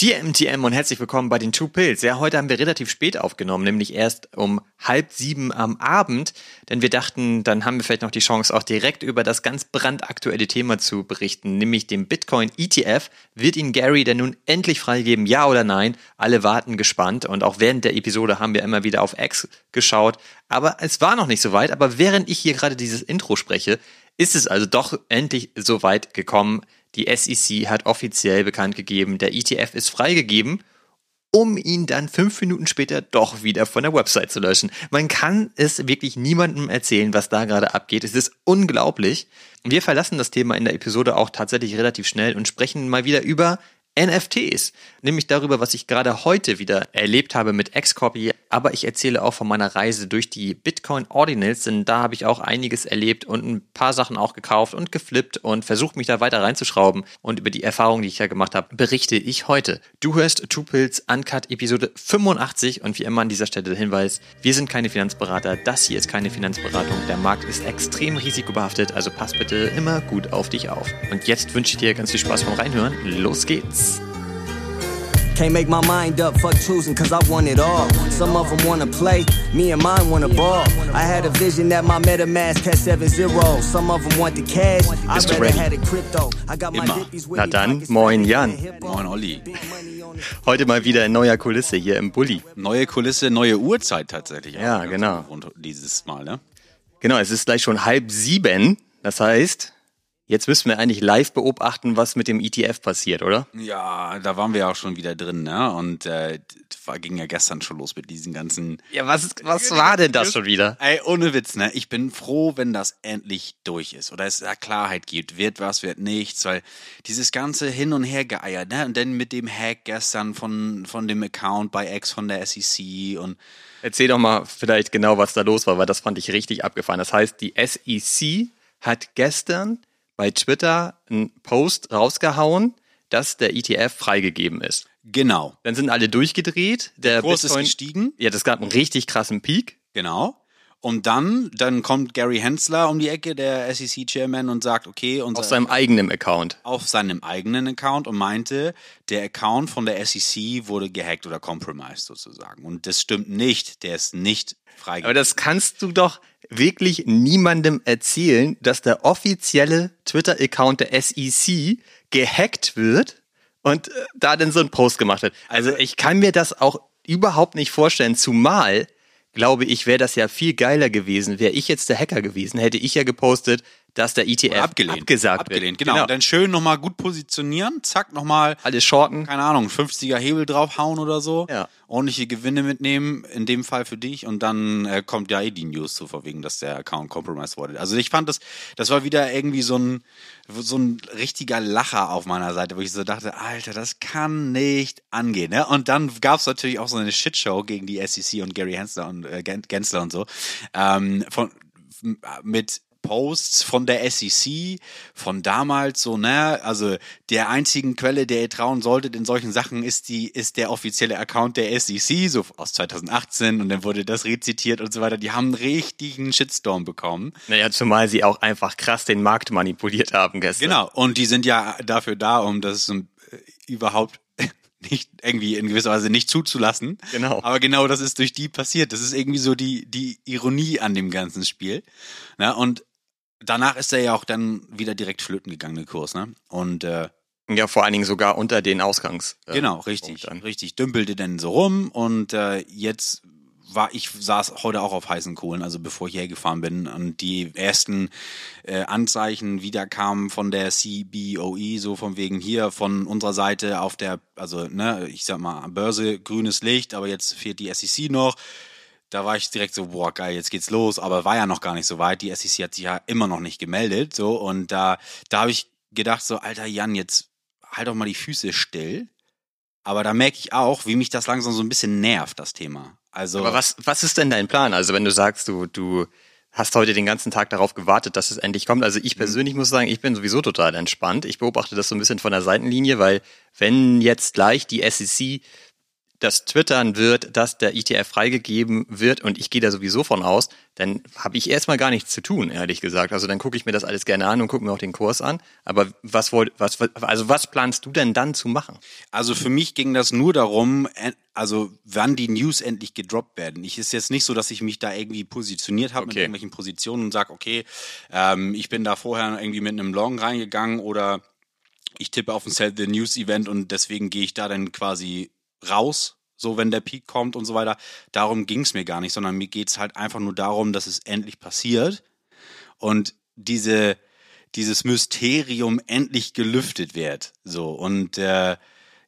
TM, TM und herzlich willkommen bei den Two Pills. Ja, heute haben wir relativ spät aufgenommen, nämlich erst um halb sieben am Abend, denn wir dachten, dann haben wir vielleicht noch die Chance, auch direkt über das ganz brandaktuelle Thema zu berichten, nämlich dem Bitcoin ETF. Wird ihn Gary denn nun endlich freigeben, ja oder nein? Alle warten gespannt und auch während der Episode haben wir immer wieder auf X geschaut, aber es war noch nicht so weit, aber während ich hier gerade dieses Intro spreche, ist es also doch endlich so weit gekommen. Die SEC hat offiziell bekannt gegeben, der ETF ist freigegeben, um ihn dann fünf Minuten später doch wieder von der Website zu löschen. Man kann es wirklich niemandem erzählen, was da gerade abgeht. Es ist unglaublich. Wir verlassen das Thema in der Episode auch tatsächlich relativ schnell und sprechen mal wieder über NFTs, nämlich darüber, was ich gerade heute wieder erlebt habe mit Xcopy, aber ich erzähle auch von meiner Reise durch die Bitcoin Ordinals, denn da habe ich auch einiges erlebt und ein paar Sachen auch gekauft und geflippt und versucht mich da weiter reinzuschrauben und über die Erfahrungen, die ich da gemacht habe, berichte ich heute. Du hörst Two Pills Uncut Episode 85 und wie immer an dieser Stelle der Hinweis, wir sind keine Finanzberater, das hier ist keine Finanzberatung, der Markt ist extrem risikobehaftet, also pass bitte immer gut auf dich auf. Und jetzt wünsche ich dir ganz viel Spaß beim Reinhören, los geht's! Can't make my mind up, fuck choosing, cause I want it all. Some of them wanna play, me and mine wanna ball. I had a vision that my MetaMask had 7 0. Some of them want the cash, I rather ready? had it crypto. I got my Immer. dippies with Na dann, moin Jan. Moin Olli. Heute mal wieder in neuer Kulisse hier im Bulli. Neue Kulisse, neue Uhrzeit tatsächlich. Ja, genau. ungewohnt Dieses Mal, ne? Genau, es ist gleich schon halb sieben. Das heißt, jetzt müssen wir eigentlich live beobachten, was mit dem ETF passiert, oder? Ja, da waren wir ja auch schon wieder drin, ne? Und äh, war, ging ja gestern schon los mit diesen ganzen. Ja, was, was war denn das schon wieder? Ey, ohne Witz, ne? Ich bin froh, wenn das endlich durch ist. Oder es da Klarheit gibt. Wird was, wird nichts. Weil dieses ganze Hin- und Hergeeier, ne? Und dann mit dem Hack gestern von, von dem Account bei X von der SEC und Erzähl doch mal vielleicht genau, was da los war, weil das fand ich richtig abgefahren. Das heißt, die SEC hat gestern bei Twitter einen Post rausgehauen, dass der ETF freigegeben ist. genau. Dann sind alle durchgedreht. Der, Kurs ist Bitcoin, gestiegen. Ja, das gab einen richtig krassen Peak. Genau. Und dann, dann kommt Gary Hensler um die Ecke, der SEC-Chairman, und sagt, okay, unser, Auf seinem eigenen Account. auf seinem eigenen Account und meinte, der Account von der SEC wurde gehackt oder compromised sozusagen. Und das stimmt nicht. Der ist nicht Aber freigegeben. das kannst du doch wirklich niemandem erzählen, dass der offizielle Twitter-Account der SEC gehackt wird und äh, da dann so ein Post gemacht wird. Also ich kann mir das auch überhaupt nicht vorstellen, zumal glaube ich, wäre das ja viel geiler gewesen. Wäre ich jetzt der Hacker gewesen, hätte ich ja gepostet, dass der ETF abgelehnt. abgesagt abgelehnt, wird. genau. Und dann schön nochmal gut positionieren, zack, nochmal Alles shorten. keine Ahnung, 50er Hebel draufhauen oder so. Ja. Ordentliche Gewinne mitnehmen, in dem Fall für dich. Und dann äh, kommt ja eh die News zu verwegen, dass der Account compromised wurde. Also ich fand das, das war wieder irgendwie so ein, so ein richtiger Lacher auf meiner Seite, wo ich so dachte, Alter, das kann nicht angehen. Ne? Und dann gab's natürlich auch so eine Shitshow gegen die SEC und Gary Hensler und äh, Gen- Gensler und so. Ähm, von, mit Posts von der SEC, von damals so, ne, also der einzigen Quelle, der ihr trauen solltet in solchen Sachen, ist die, ist der offizielle Account der SEC, so aus 2018 und dann wurde das rezitiert und so weiter. Die haben einen richtigen Shitstorm bekommen. Naja, zumal sie auch einfach krass den Markt manipuliert haben gestern. Genau. Und die sind ja dafür da, um das äh, überhaupt nicht irgendwie in gewisser Weise nicht zuzulassen. Genau. Aber genau das ist durch die passiert. Das ist irgendwie so die, die Ironie an dem ganzen Spiel. Na, und danach ist er ja auch dann wieder direkt flöten gegangen, der Kurs, ne? Und äh, Ja, vor allen Dingen sogar unter den Ausgangs. äh, genau, richtig, richtig. Dümpelte dann so rum und äh, jetzt war ich saß heute auch auf heißen Kohlen, also bevor ich hergefahren bin und die ersten äh, Anzeichen wieder kamen von der CBOE, so von wegen hier von unserer Seite auf der, also ne, ich sag mal Börse grünes Licht, aber jetzt fehlt die SEC noch. Da war ich direkt so, boah, geil, jetzt geht's los, aber war ja noch gar nicht so weit. Die SEC hat sich ja immer noch nicht gemeldet, so und da, da habe ich gedacht so, alter Jan, jetzt halt doch mal die Füße still. Aber da merke ich auch, wie mich das langsam so ein bisschen nervt, das Thema. Also Aber was, was ist denn dein Plan? Also wenn du sagst, du, du hast heute den ganzen Tag darauf gewartet, dass es endlich kommt. Also Mhm. ich persönlich muss sagen, ich bin sowieso total entspannt. Ich beobachte das so ein bisschen von der Seitenlinie, weil wenn jetzt gleich die SEC das twittern wird, dass der ETF freigegeben wird und ich gehe da sowieso von aus, dann habe ich erstmal gar nichts zu tun, ehrlich gesagt. Also dann gucke ich mir das alles gerne an und gucke mir auch den Kurs an. Aber was wollt, was, also was planst du denn dann zu machen? Also für mich ging das nur darum, also wann die News endlich gedroppt werden. Ich ist jetzt nicht so, dass ich mich da irgendwie positioniert habe okay. mit irgendwelchen Positionen und sage, okay, ähm, ich bin da vorher irgendwie mit einem Long reingegangen oder ich tippe auf ein Sell the News Event und deswegen gehe ich da dann quasi raus, so wenn der Peak kommt und so weiter. Darum ging es mir gar nicht, sondern mir geht es halt einfach nur darum, dass es endlich passiert und diese, dieses Mysterium endlich gelüftet wird. So und äh,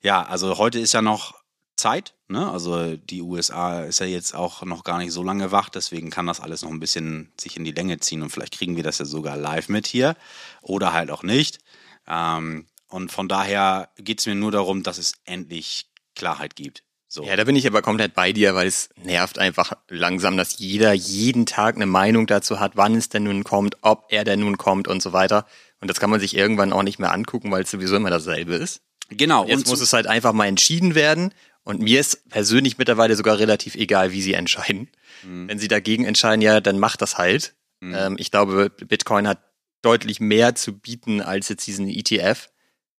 ja, also heute ist ja noch Zeit. Ne? Also die USA ist ja jetzt auch noch gar nicht so lange wach, deswegen kann das alles noch ein bisschen sich in die Länge ziehen und vielleicht kriegen wir das ja sogar live mit hier oder halt auch nicht. Ähm, und von daher geht es mir nur darum, dass es endlich Klarheit gibt. So. Ja, da bin ich aber komplett bei dir, weil es nervt einfach langsam, dass jeder jeden Tag eine Meinung dazu hat, wann es denn nun kommt, ob er denn nun kommt und so weiter. Und das kann man sich irgendwann auch nicht mehr angucken, weil es sowieso immer dasselbe ist. Genau. Und jetzt und muss es halt einfach mal entschieden werden. Und mir ist persönlich mittlerweile sogar relativ egal, wie sie entscheiden. Mhm. Wenn sie dagegen entscheiden, ja, dann macht das halt. Mhm. Ähm, ich glaube, Bitcoin hat deutlich mehr zu bieten als jetzt diesen ETF.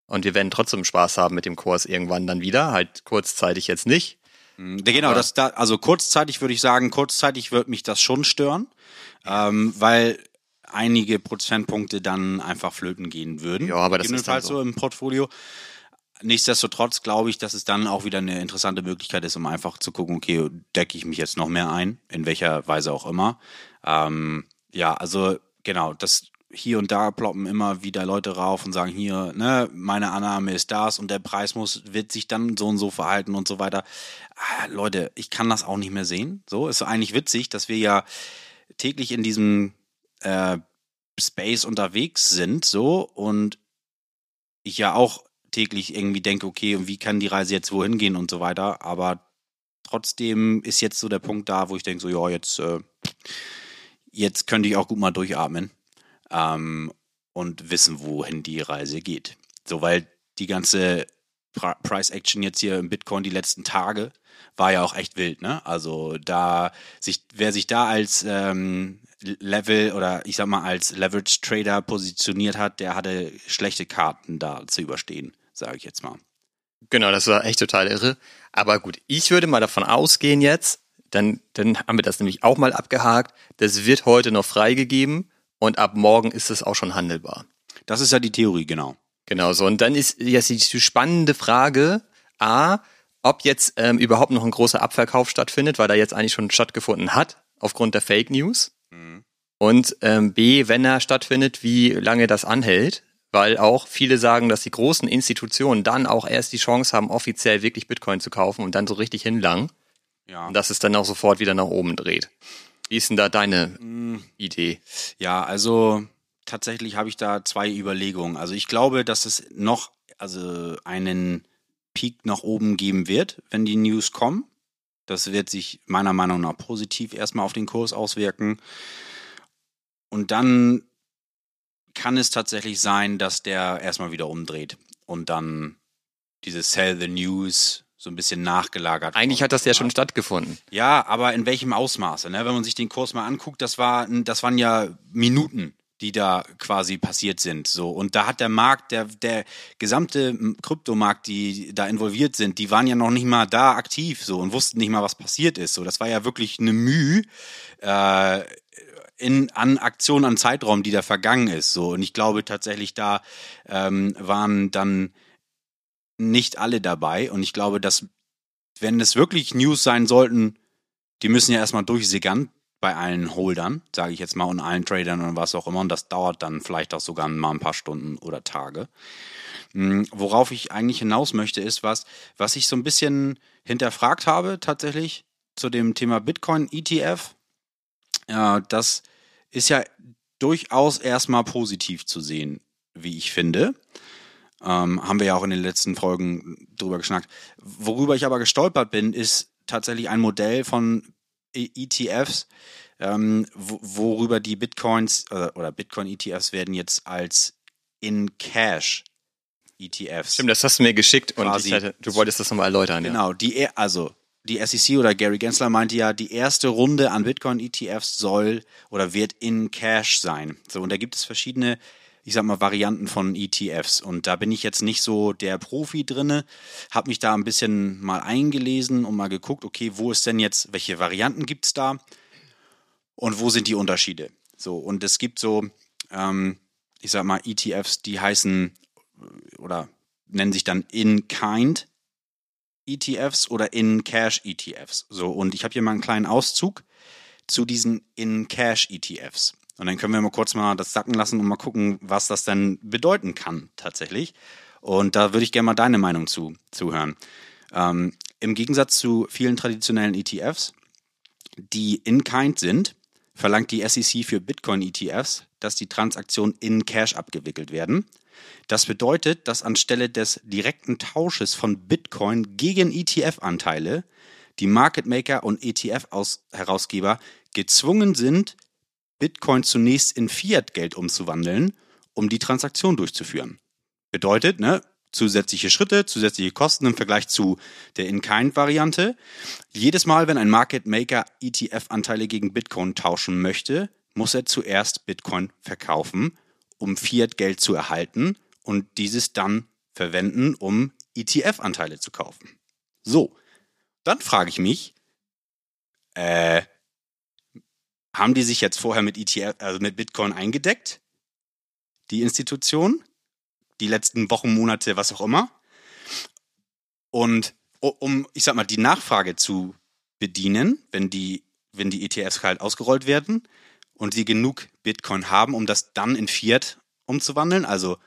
Und wir werden trotzdem Spaß haben mit dem Kurs irgendwann dann wieder, halt kurzzeitig jetzt nicht. Mhm, genau, das da, also kurzzeitig würde ich sagen, kurzzeitig wird mich das schon stören, ähm, weil einige Prozentpunkte dann einfach flöten gehen würden. Ja, aber das ist dann so. so im Portfolio. Nichtsdestotrotz glaube ich, dass es dann auch wieder eine interessante Möglichkeit ist, um einfach zu gucken, okay, decke ich mich jetzt noch mehr ein, in welcher Weise auch immer. Ähm, ja, also genau, das hier und da ploppen immer wieder Leute rauf und sagen hier, ne, meine Annahme ist das und der Preis muss, wird sich dann so und so verhalten und so weiter. Ah, Leute, ich kann das auch nicht mehr sehen. So, ist eigentlich witzig, dass wir ja täglich in diesem äh, Space unterwegs sind, so, und ich ja auch täglich irgendwie denke, okay, wie kann die Reise jetzt wohin gehen und so weiter, aber trotzdem ist jetzt so der Punkt da, wo ich denke, so, ja, jetzt, äh, jetzt könnte ich auch gut mal durchatmen ähm, und wissen, wohin die Reise geht. So, weil die ganze Price Action jetzt hier im Bitcoin die letzten Tage war ja auch echt wild, ne? Also da sich, wer sich da als ähm, Level oder ich sag mal als Leverage Trader positioniert hat, der hatte schlechte Karten da zu überstehen, sage ich jetzt mal. Genau, das war echt total irre. Aber gut, ich würde mal davon ausgehen jetzt, dann, dann haben wir das nämlich auch mal abgehakt. Das wird heute noch freigegeben und ab morgen ist es auch schon handelbar. Das ist ja die Theorie, genau. Genau so. Und dann ist jetzt die spannende Frage, A, ob jetzt ähm, überhaupt noch ein großer Abverkauf stattfindet, weil er jetzt eigentlich schon stattgefunden hat, aufgrund der Fake News. Mhm. Und ähm, B, wenn er stattfindet, wie lange das anhält, weil auch viele sagen, dass die großen Institutionen dann auch erst die Chance haben, offiziell wirklich Bitcoin zu kaufen und dann so richtig hinlangen. Ja. Und dass es dann auch sofort wieder nach oben dreht. Wie ist denn da deine mm. Idee? Ja, also tatsächlich habe ich da zwei Überlegungen. Also ich glaube, dass es noch also einen Peak nach oben geben wird, wenn die News kommen. Das wird sich meiner Meinung nach positiv erstmal auf den Kurs auswirken. Und dann kann es tatsächlich sein, dass der erstmal wieder umdreht und dann diese Sell the News so ein bisschen nachgelagert. Eigentlich hat das ja schon stattgefunden. Ja, aber in welchem Ausmaße? Ne? Wenn man sich den Kurs mal anguckt, das war, das waren ja Minuten, die da quasi passiert sind. So und da hat der Markt, der der gesamte Kryptomarkt, die da involviert sind, die waren ja noch nicht mal da aktiv so und wussten nicht mal, was passiert ist. So, das war ja wirklich eine Mühe. Äh, in, an Aktionen, an Zeitraum, die da vergangen ist. So. Und ich glaube tatsächlich, da ähm, waren dann nicht alle dabei. Und ich glaube, dass, wenn es wirklich News sein sollten, die müssen ja erstmal durchsickern bei allen Holdern, sage ich jetzt mal, und allen Tradern und was auch immer. Und das dauert dann vielleicht auch sogar mal ein paar Stunden oder Tage. Hm, worauf ich eigentlich hinaus möchte, ist was, was ich so ein bisschen hinterfragt habe tatsächlich zu dem Thema Bitcoin ETF. Ja, das ist ja durchaus erstmal positiv zu sehen, wie ich finde. Ähm, haben wir ja auch in den letzten Folgen drüber geschnackt. Worüber ich aber gestolpert bin, ist tatsächlich ein Modell von ETFs, ähm, worüber die Bitcoins oder, oder Bitcoin-ETFs werden jetzt als in Cash ETFs. Stimmt, das hast du mir geschickt und hatte, du wolltest das nochmal erläutern. Ja. Genau, die, e- also die SEC oder Gary Gensler meinte ja, die erste Runde an Bitcoin-ETFs soll oder wird in Cash sein. So, und da gibt es verschiedene, ich sag mal, Varianten von ETFs. Und da bin ich jetzt nicht so der Profi drinne, habe mich da ein bisschen mal eingelesen und mal geguckt, okay, wo ist denn jetzt, welche Varianten gibt es da und wo sind die Unterschiede? So, und es gibt so, ähm, ich sag mal, ETFs, die heißen äh, oder nennen sich dann In-Kind ETFs oder In-Cash-ETFs. So, und ich habe hier mal einen kleinen Auszug zu diesen In-Cash-ETFs. Und dann können wir mal kurz mal das sacken lassen und mal gucken, was das denn bedeuten kann tatsächlich. Und da würde ich gerne mal deine Meinung zu zuhören. Ähm, Im Gegensatz zu vielen traditionellen ETFs, die in-kind sind, verlangt die SEC für Bitcoin-ETFs, dass die Transaktionen in Cash abgewickelt werden. Das bedeutet, dass anstelle des direkten Tausches von Bitcoin gegen ETF-Anteile die Market Maker und ETF-Herausgeber gezwungen sind, Bitcoin zunächst in Fiat-Geld umzuwandeln, um die Transaktion durchzuführen. Bedeutet, ne, zusätzliche Schritte, zusätzliche Kosten im Vergleich zu der In-Kind-Variante. Jedes Mal, wenn ein Market Maker ETF-Anteile gegen Bitcoin tauschen möchte, muss er zuerst Bitcoin verkaufen, um Fiat-Geld zu erhalten und dieses dann verwenden, um ETF-Anteile zu kaufen. So, dann frage ich mich, äh, haben die sich jetzt vorher mit ETF, also mit Bitcoin eingedeckt? Die Institution? Die letzten Wochen, Monate, was auch immer? Und um, ich sag mal, die Nachfrage zu bedienen, wenn die, wenn die ETFs halt ausgerollt werden und sie genug Bitcoin haben, um das dann in Fiat umzuwandeln, also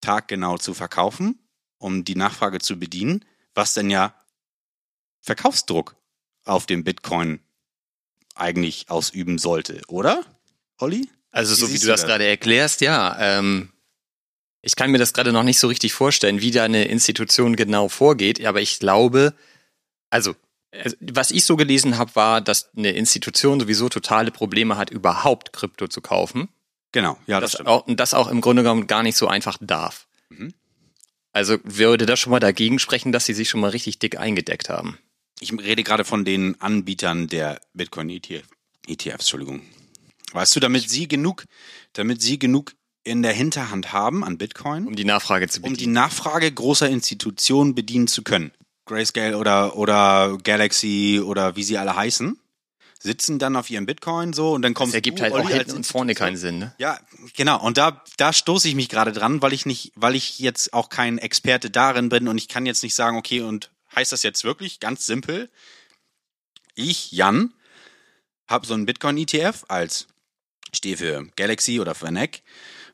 taggenau zu verkaufen, um die Nachfrage zu bedienen, was denn ja Verkaufsdruck auf dem Bitcoin eigentlich ausüben sollte, oder? Olli? Also so wie du das das? gerade erklärst, ja. Ähm, ich kann mir das gerade noch nicht so richtig vorstellen, wie da eine Institution genau vorgeht, aber ich glaube, also äh, was ich so gelesen habe, war, dass eine Institution sowieso totale Probleme hat, überhaupt Krypto zu kaufen. Genau, ja, das, das stimmt. auch, und das auch im Grunde genommen gar nicht so einfach darf. Mhm. Also würde das schon mal dagegen sprechen, dass sie sich schon mal richtig dick eingedeckt haben. Ich rede gerade von den Anbietern der Bitcoin ETF, ETFs, Entschuldigung. Weißt du, damit sie genug, damit sie genug in der Hinterhand haben an Bitcoin, Um die Nachfrage zu um die bedienen. Nachfrage großer Institutionen bedienen zu können. Grayscale oder, oder Galaxy oder wie sie alle heißen, sitzen dann auf ihrem Bitcoin so und dann kommt das ergibt halt auch hinten und vorne keinen Sinn. Ne? Ja, genau. Und da, da stoße ich mich gerade dran, weil ich nicht, weil ich jetzt auch kein Experte darin bin und ich kann jetzt nicht sagen, okay, und heißt das jetzt wirklich ganz simpel? Ich, Jan, habe so einen Bitcoin-ETF als stehe für Galaxy oder für NEC.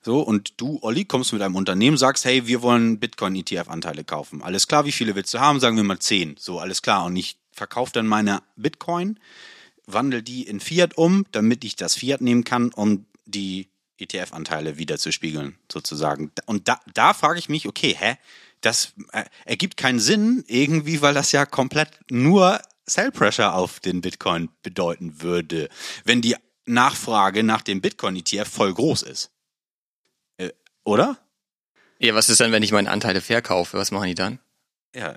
So, und du, Olli, kommst mit einem Unternehmen, sagst, hey, wir wollen Bitcoin-ETF-Anteile kaufen. Alles klar, wie viele willst du haben? Sagen wir mal zehn. So, alles klar. Und ich verkaufe dann meine Bitcoin, wandle die in Fiat um, damit ich das Fiat nehmen kann, um die ETF-Anteile wieder zu spiegeln, sozusagen. Und da, da frage ich mich, okay, hä? Das äh, ergibt keinen Sinn irgendwie, weil das ja komplett nur Sell Pressure auf den Bitcoin bedeuten würde, wenn die Nachfrage nach dem Bitcoin-ETF voll groß ist. Äh, oder? Ja, was ist dann, wenn ich meine Anteile verkaufe? Was machen die dann? Ja,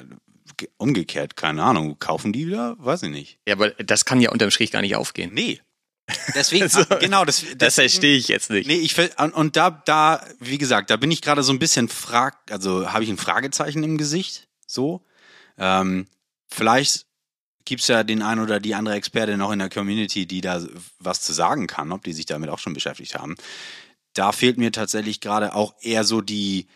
ge- umgekehrt, keine Ahnung. Kaufen die wieder? Weiß ich nicht. Ja, aber das kann ja unterm Strich gar nicht aufgehen. Nee. Deswegen, So. genau, das, Das deswegen- verstehe ich jetzt nicht. Nee, ich und, und da, da, wie gesagt, da bin ich gerade so ein bisschen frag, also habe ich ein Fragezeichen im Gesicht. So. Ähm, vielleicht gibt's ja den einen oder die andere Expertin noch in der Community, die da was zu sagen kann, ob die sich damit auch schon beschäftigt haben. Da fehlt mir tatsächlich gerade auch eher so die,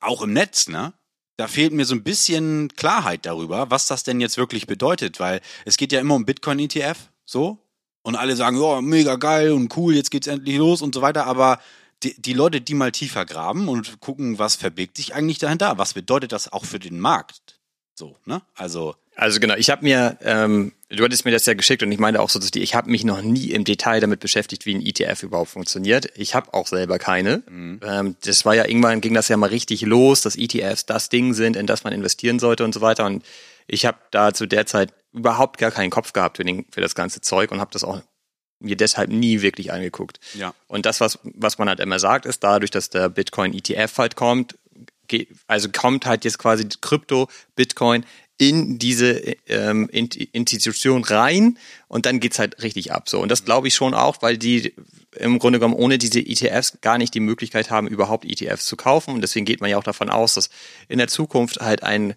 auch im Netz, ne? Da fehlt mir so ein bisschen Klarheit darüber, was das denn jetzt wirklich bedeutet, weil es geht ja immer um Bitcoin-ETF, so. Und alle sagen, ja, mega geil und cool, jetzt geht's endlich los und so weiter, aber die, die Leute, die mal tiefer graben und gucken, was verbirgt sich eigentlich dahinter, was bedeutet das auch für den Markt? So, ne? Also, Also genau, ich habe mir, ähm, du hattest mir das ja geschickt und ich meine auch so, dass die, ich habe mich noch nie im Detail damit beschäftigt, wie ein ETF überhaupt funktioniert. Ich habe auch selber keine. Ähm, das war ja irgendwann ging das ja mal richtig los, dass ETFs das Ding sind, in das man investieren sollte und so weiter. Und ich habe da zu der Zeit überhaupt gar keinen Kopf gehabt für, den, für das ganze Zeug und habe das auch mir deshalb nie wirklich angeguckt. Ja. Und das, was, was man halt immer sagt, ist dadurch, dass der Bitcoin ETF halt kommt, also kommt halt jetzt quasi Krypto, Bitcoin in diese ähm, Institution rein und dann geht's halt richtig ab so. Und das glaube ich schon auch, weil die im Grunde genommen ohne diese ETFs gar nicht die Möglichkeit haben, überhaupt ETFs zu kaufen. Und deswegen geht man ja auch davon aus, dass in der Zukunft halt ein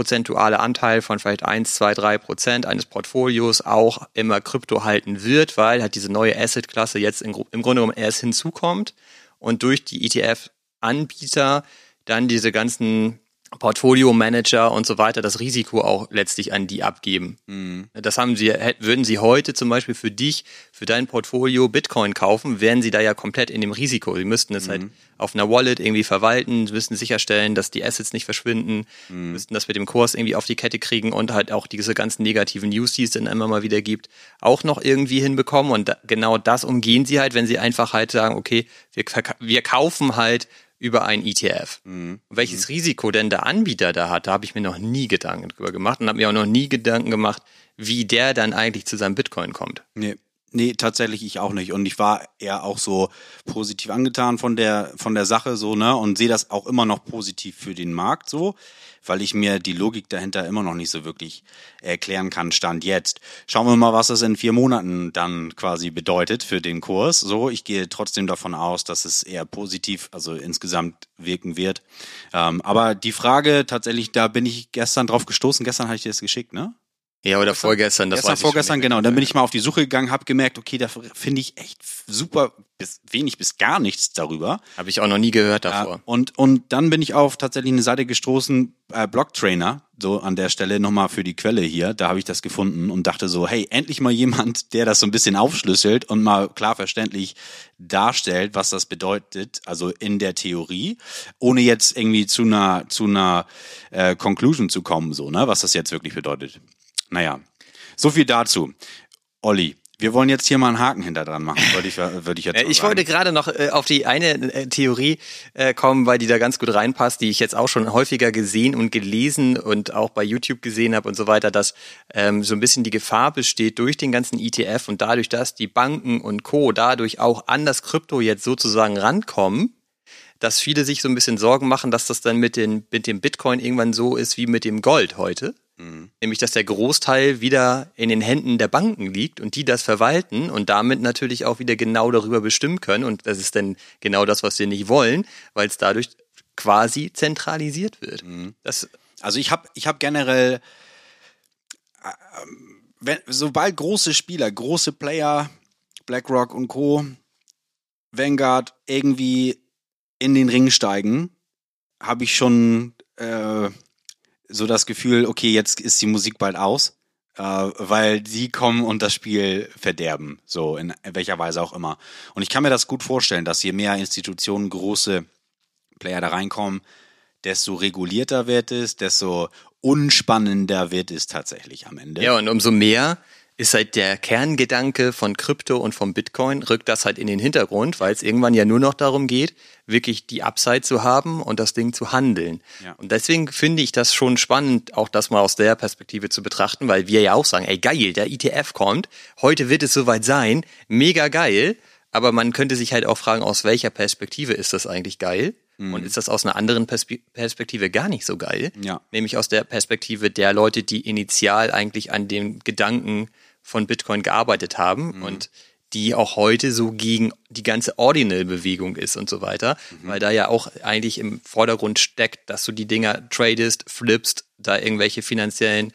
prozentualer Anteil von vielleicht eins, zwei, drei Prozent eines Portfolios auch immer Krypto halten wird, weil halt diese neue Asset-Klasse jetzt im Grunde genommen erst hinzukommt und durch die ETF-Anbieter dann diese ganzen Portfolio-Manager und so weiter das Risiko auch letztlich an die abgeben. Mhm. Das haben sie, würden sie heute zum Beispiel für dich, für dein Portfolio Bitcoin kaufen, wären sie da ja komplett in dem Risiko. Sie müssten es halt mhm. halt auf einer Wallet irgendwie verwalten, müssten sicherstellen, dass die Assets nicht verschwinden, mhm. müssten das mit dem Kurs irgendwie auf die Kette kriegen und halt auch diese ganzen negativen News, die es dann immer mal wieder gibt, auch noch irgendwie hinbekommen. Und genau das umgehen sie halt, wenn sie einfach halt sagen, okay, wir, wir kaufen halt über ein ETF. Mhm. Welches mhm. Risiko denn der Anbieter da hat, da habe ich mir noch nie Gedanken drüber gemacht und habe mir auch noch nie Gedanken gemacht, wie der dann eigentlich zu seinem Bitcoin kommt. Nee. Nee, tatsächlich ich auch nicht. Und ich war eher auch so positiv angetan von der, von der Sache so, ne, und sehe das auch immer noch positiv für den Markt so weil ich mir die Logik dahinter immer noch nicht so wirklich erklären kann, Stand jetzt. Schauen wir mal, was das in vier Monaten dann quasi bedeutet für den Kurs. So, ich gehe trotzdem davon aus, dass es eher positiv, also insgesamt wirken wird. Ähm, aber die Frage tatsächlich, da bin ich gestern drauf gestoßen. Gestern hatte ich dir das geschickt, ne? Ja, oder vorgestern, das war vorgestern, genau. Und dann bin ich mal auf die Suche gegangen, habe gemerkt, okay, da finde ich echt super, bis, wenig bis gar nichts darüber. Habe ich auch noch nie gehört davor. Ja, und, und dann bin ich auf tatsächlich eine Seite gestoßen, äh, Blocktrainer, so an der Stelle nochmal für die Quelle hier, da habe ich das gefunden und dachte so, hey, endlich mal jemand, der das so ein bisschen aufschlüsselt und mal klar verständlich darstellt, was das bedeutet, also in der Theorie, ohne jetzt irgendwie zu einer, zu einer äh, Conclusion zu kommen, so, ne, was das jetzt wirklich bedeutet. Naja, so viel dazu. Olli, wir wollen jetzt hier mal einen Haken hinter dran machen, würde ich, würde ich jetzt äh, Ich sagen. wollte gerade noch äh, auf die eine äh, Theorie äh, kommen, weil die da ganz gut reinpasst, die ich jetzt auch schon häufiger gesehen und gelesen und auch bei YouTube gesehen habe und so weiter, dass ähm, so ein bisschen die Gefahr besteht durch den ganzen ETF und dadurch, dass die Banken und Co. dadurch auch an das Krypto jetzt sozusagen rankommen, dass viele sich so ein bisschen Sorgen machen, dass das dann mit, den, mit dem Bitcoin irgendwann so ist wie mit dem Gold heute Mhm. Nämlich, dass der Großteil wieder in den Händen der Banken liegt und die das verwalten und damit natürlich auch wieder genau darüber bestimmen können. Und das ist dann genau das, was wir nicht wollen, weil es dadurch quasi zentralisiert wird. Mhm. Das also ich habe ich hab generell, äh, wenn, sobald große Spieler, große Player, BlackRock und Co., Vanguard irgendwie in den Ring steigen, habe ich schon äh, so das Gefühl, okay, jetzt ist die Musik bald aus, äh, weil die kommen und das Spiel verderben, so in welcher Weise auch immer. Und ich kann mir das gut vorstellen, dass je mehr Institutionen, große Player da reinkommen, desto regulierter wird es, desto unspannender wird es tatsächlich am Ende. Ja, und umso mehr ist halt der Kerngedanke von Krypto und vom Bitcoin, rückt das halt in den Hintergrund, weil es irgendwann ja nur noch darum geht, wirklich die Upside zu haben und das Ding zu handeln. Ja. Und deswegen finde ich das schon spannend, auch das mal aus der Perspektive zu betrachten, weil wir ja auch sagen, ey geil, der ETF kommt, heute wird es soweit sein, mega geil, aber man könnte sich halt auch fragen, aus welcher Perspektive ist das eigentlich geil? Mhm. Und ist das aus einer anderen Perspektive gar nicht so geil? Ja. Nämlich aus der Perspektive der Leute, die initial eigentlich an dem Gedanken von Bitcoin gearbeitet haben mhm. und die auch heute so gegen die ganze Ordinal-Bewegung ist und so weiter, mhm. weil da ja auch eigentlich im Vordergrund steckt, dass du die Dinger tradest, flippst, da irgendwelche finanziellen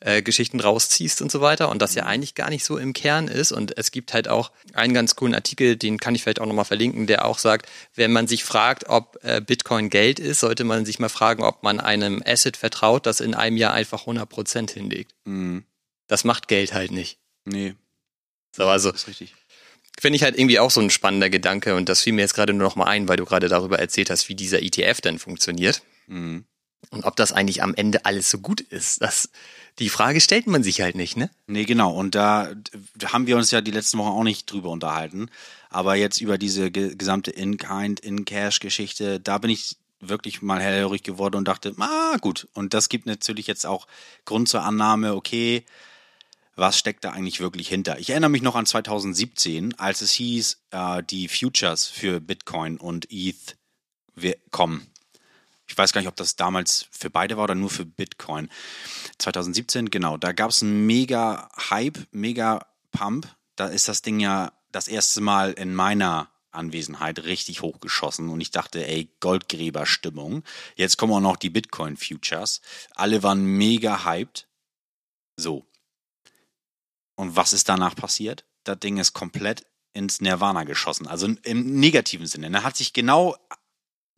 äh, Geschichten rausziehst und so weiter und das ja mhm. eigentlich gar nicht so im Kern ist und es gibt halt auch einen ganz coolen Artikel, den kann ich vielleicht auch nochmal verlinken, der auch sagt, wenn man sich fragt, ob äh, Bitcoin Geld ist, sollte man sich mal fragen, ob man einem Asset vertraut, das in einem Jahr einfach 100% hinlegt. Mhm. Das macht Geld halt nicht. Nee. So, also. Das ist richtig. Finde ich halt irgendwie auch so ein spannender Gedanke und das fiel mir jetzt gerade nur noch mal ein, weil du gerade darüber erzählt hast, wie dieser ETF dann funktioniert. Mhm. Und ob das eigentlich am Ende alles so gut ist, das, die Frage stellt man sich halt nicht, ne? Nee, genau. Und da haben wir uns ja die letzten Wochen auch nicht drüber unterhalten. Aber jetzt über diese gesamte In-Kind, In-Cash-Geschichte, da bin ich wirklich mal hellhörig geworden und dachte, ah, gut. Und das gibt natürlich jetzt auch Grund zur Annahme, okay, was steckt da eigentlich wirklich hinter. Ich erinnere mich noch an 2017, als es hieß, äh, die Futures für Bitcoin und ETH kommen. Ich weiß gar nicht, ob das damals für beide war oder nur für Bitcoin. 2017, genau, da gab es einen mega Hype, mega Pump. Da ist das Ding ja das erste Mal in meiner Anwesenheit richtig hochgeschossen und ich dachte, ey, Goldgräberstimmung. Jetzt kommen auch noch die Bitcoin Futures. Alle waren mega hyped. So. Und was ist danach passiert? Das Ding ist komplett ins Nirvana geschossen. Also im negativen Sinne. Er hat sich genau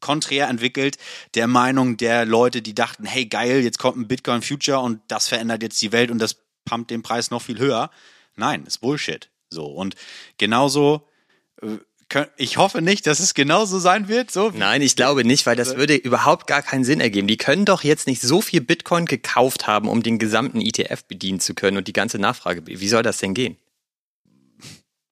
konträr entwickelt der Meinung der Leute, die dachten, hey geil, jetzt kommt ein Bitcoin Future und das verändert jetzt die Welt und das pumpt den Preis noch viel höher. Nein, ist Bullshit. So. Und genauso äh, ich hoffe nicht, dass es genauso sein wird. So Nein, ich glaube nicht, weil das würde überhaupt gar keinen Sinn ergeben. Die können doch jetzt nicht so viel Bitcoin gekauft haben, um den gesamten ETF bedienen zu können und die ganze Nachfrage. Wie soll das denn gehen?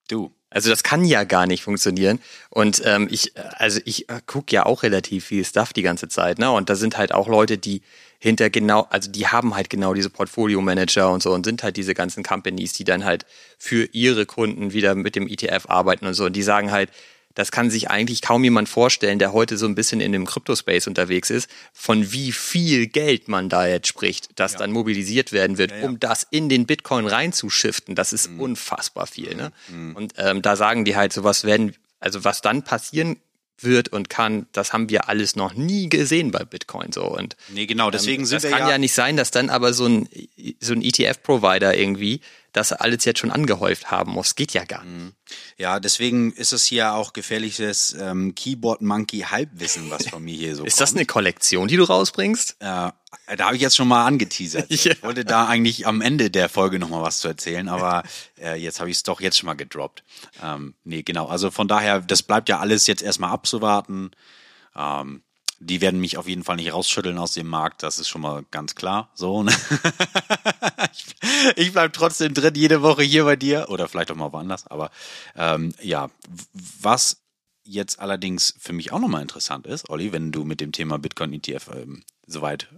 Du. Also das kann ja gar nicht funktionieren. Und ähm, ich, also ich äh, gucke ja auch relativ viel Stuff die ganze Zeit, ne? Und da sind halt auch Leute, die hinter genau, also die haben halt genau diese Portfolio-Manager und so und sind halt diese ganzen Companies, die dann halt für ihre Kunden wieder mit dem ETF arbeiten und so. Und die sagen halt, das kann sich eigentlich kaum jemand vorstellen, der heute so ein bisschen in dem Crypto-Space unterwegs ist, von wie viel Geld man da jetzt spricht, das ja. dann mobilisiert werden wird, ja, ja. um das in den Bitcoin reinzuschiften. Das ist mhm. unfassbar viel. Ne? Mhm. Und ähm, da sagen die halt, so was werden, also was dann passieren wird und kann, das haben wir alles noch nie gesehen bei Bitcoin so. Und nee genau deswegen ähm, sind das wir kann ja, ja nicht sein, dass dann aber so ein so ein ETF-Provider irgendwie das alles jetzt schon angehäuft haben muss. Geht ja gar nicht. Mhm. Ja, deswegen ist es hier auch gefährliches ähm, Keyboard Monkey Halbwissen, was von mir hier so Ist kommt. das eine Kollektion, die du rausbringst? Äh, da habe ich jetzt schon mal angeteasert. ja. Ich wollte da eigentlich am Ende der Folge nochmal was zu erzählen, aber äh, jetzt habe ich es doch jetzt schon mal gedroppt. Ähm, nee, genau. Also von daher, das bleibt ja alles jetzt erstmal abzuwarten. Ähm, die werden mich auf jeden Fall nicht rausschütteln aus dem Markt, das ist schon mal ganz klar. So. Ne? ich bleib trotzdem drin jede Woche hier bei dir oder vielleicht auch mal woanders. Aber ähm, ja, was jetzt allerdings für mich auch nochmal interessant ist, Olli, wenn du mit dem Thema Bitcoin ETF ähm, soweit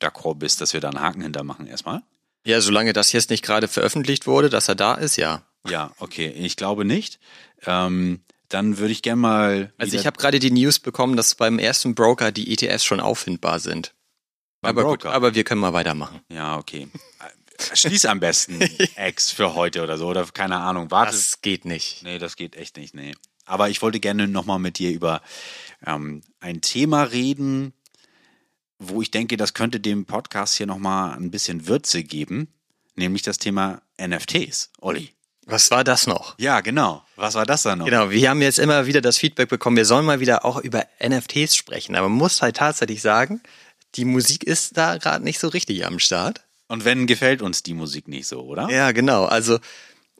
d'accord bist, dass wir da einen Haken hintermachen erstmal. Ja, solange das jetzt nicht gerade veröffentlicht wurde, dass er da ist, ja. Ja, okay. Ich glaube nicht. Ähm, dann würde ich gerne mal. Also ich habe gerade die News bekommen, dass beim ersten Broker die ETFs schon auffindbar sind. aber Broker. gut, aber wir können mal weitermachen. Ja, okay. Schließ am besten Ex für heute oder so oder keine Ahnung. Warte. Das geht nicht. Nee, das geht echt nicht, nee. Aber ich wollte gerne nochmal mit dir über ähm, ein Thema reden, wo ich denke, das könnte dem Podcast hier nochmal ein bisschen Würze geben, nämlich das Thema NFTs, Olli. Was war das noch? Ja, genau. Was war das dann noch? Genau, wir haben jetzt immer wieder das Feedback bekommen, wir sollen mal wieder auch über NFTs sprechen. Aber man muss halt tatsächlich sagen, die Musik ist da gerade nicht so richtig am Start. Und wenn gefällt uns die Musik nicht so, oder? Ja, genau. Also,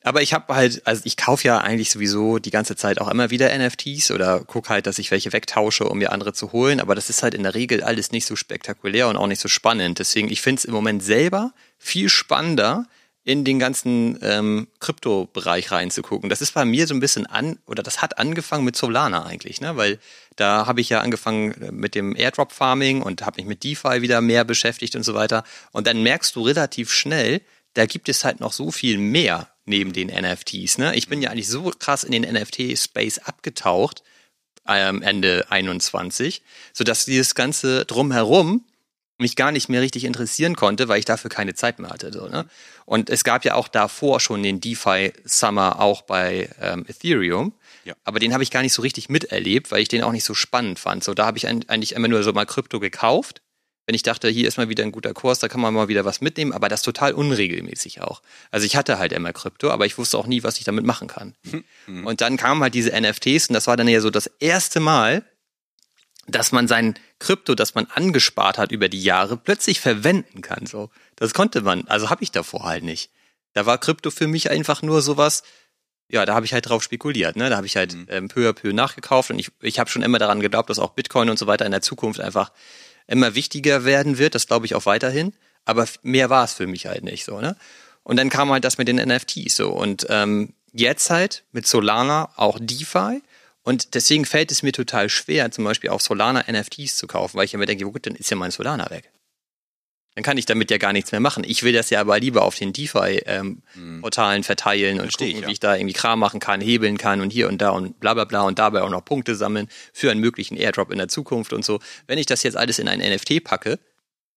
aber ich habe halt, also ich kaufe ja eigentlich sowieso die ganze Zeit auch immer wieder NFTs oder guck halt, dass ich welche wegtausche, um mir andere zu holen. Aber das ist halt in der Regel alles nicht so spektakulär und auch nicht so spannend. Deswegen, ich finde es im Moment selber viel spannender, in den ganzen ähm, Krypto-Bereich reinzugucken. Das ist bei mir so ein bisschen an, oder das hat angefangen mit Solana eigentlich, ne? Weil da habe ich ja angefangen äh, mit dem Airdrop-Farming und habe mich mit DeFi wieder mehr beschäftigt und so weiter. Und dann merkst du relativ schnell, da gibt es halt noch so viel mehr neben den NFTs. Ne? Ich bin ja eigentlich so krass in den NFT-Space abgetaucht, ähm, Ende 21, sodass dieses ganze drumherum mich gar nicht mehr richtig interessieren konnte, weil ich dafür keine Zeit mehr hatte. So, ne? Und es gab ja auch davor schon den DeFi Summer auch bei ähm, Ethereum. Ja. Aber den habe ich gar nicht so richtig miterlebt, weil ich den auch nicht so spannend fand. So, da habe ich eigentlich immer nur so mal Krypto gekauft. Wenn ich dachte, hier ist mal wieder ein guter Kurs, da kann man mal wieder was mitnehmen, aber das total unregelmäßig auch. Also ich hatte halt immer Krypto, aber ich wusste auch nie, was ich damit machen kann. Mhm. Und dann kamen halt diese NFTs und das war dann ja so das erste Mal, dass man sein Krypto, das man angespart hat über die Jahre, plötzlich verwenden kann. So, das konnte man, also habe ich davor halt nicht. Da war Krypto für mich einfach nur sowas. Ja, da habe ich halt drauf spekuliert. Ne? Da habe ich halt mhm. ähm, peu à peu nachgekauft und ich, ich habe schon immer daran geglaubt, dass auch Bitcoin und so weiter in der Zukunft einfach immer wichtiger werden wird. Das glaube ich auch weiterhin. Aber mehr war es für mich halt nicht so. Ne? Und dann kam halt das mit den NFTs so und ähm, jetzt halt mit Solana auch DeFi und deswegen fällt es mir total schwer, zum Beispiel auch Solana NFTs zu kaufen, weil ich immer denke, gut, dann ist ja mein Solana weg. Dann kann ich damit ja gar nichts mehr machen. Ich will das ja aber lieber auf den DeFi-Portalen ähm, verteilen und Versteh ich, gucken, ja. wie ich da irgendwie Kram machen kann, hebeln kann und hier und da und bla bla bla und dabei auch noch Punkte sammeln für einen möglichen Airdrop in der Zukunft und so. Wenn ich das jetzt alles in ein NFT packe,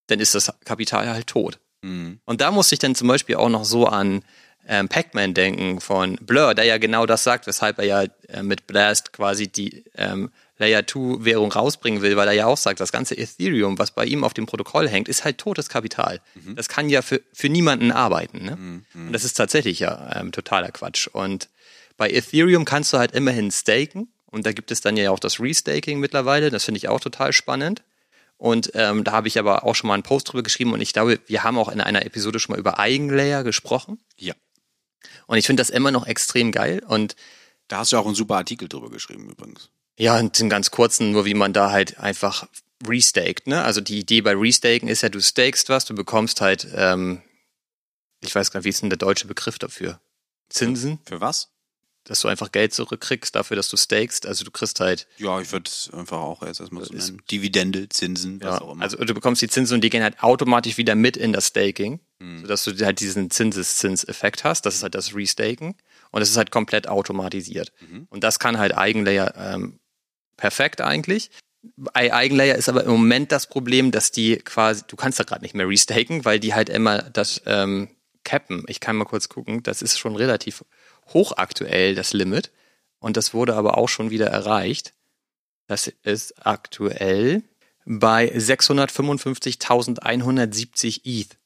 dann ist das Kapital halt tot. Mhm. Und da musste ich dann zum Beispiel auch noch so an ähm, Pac-Man denken von Blur, der ja genau das sagt, weshalb er ja äh, mit Blast quasi die ähm, Layer 2 Währung rausbringen will, weil er ja auch sagt, das ganze Ethereum, was bei ihm auf dem Protokoll hängt, ist halt totes Kapital. Das kann ja für, für niemanden arbeiten. Ne? Und das ist tatsächlich ja ähm, totaler Quatsch. Und bei Ethereum kannst du halt immerhin staken. Und da gibt es dann ja auch das Restaking mittlerweile. Das finde ich auch total spannend. Und ähm, da habe ich aber auch schon mal einen Post drüber geschrieben und ich glaube, wir haben auch in einer Episode schon mal über Eigenlayer gesprochen. Ja. Und ich finde das immer noch extrem geil. Und Da hast du auch einen super Artikel drüber geschrieben übrigens. ja, und im ganz kurzen, nur wie man da halt einfach restaked, ne? Also die Idee bei Restaken ist ja, du stakest was, du bekommst halt, ähm, ich weiß gar nicht, wie ist denn der deutsche Begriff dafür? Zinsen, Für was? dass du einfach Geld zurückkriegst dafür, dass du stakest. Also du kriegst halt Ja, ich würde es einfach auch erst erstmal so nennen. Dividende, Zinsen, was Ja, auch immer. also du bekommst die Zinsen und die gehen halt automatisch wieder mit in das Staking, Mhm. sodass du halt diesen Zinseszinseffekt hast. Das ist halt das Restaken und das ist halt komplett automatisiert. Mhm. Und das kann halt Eigenlayer ähm, perfekt eigentlich. Bei Eigenlayer ist aber im Moment das Problem, dass die quasi, du kannst da gerade nicht mehr restaken, weil die halt immer das ähm, cappen. Ich kann mal kurz gucken, das ist schon relativ hoch aktuell, das Limit. Und das wurde aber auch schon wieder erreicht. Das ist aktuell bei 655.170 ETH.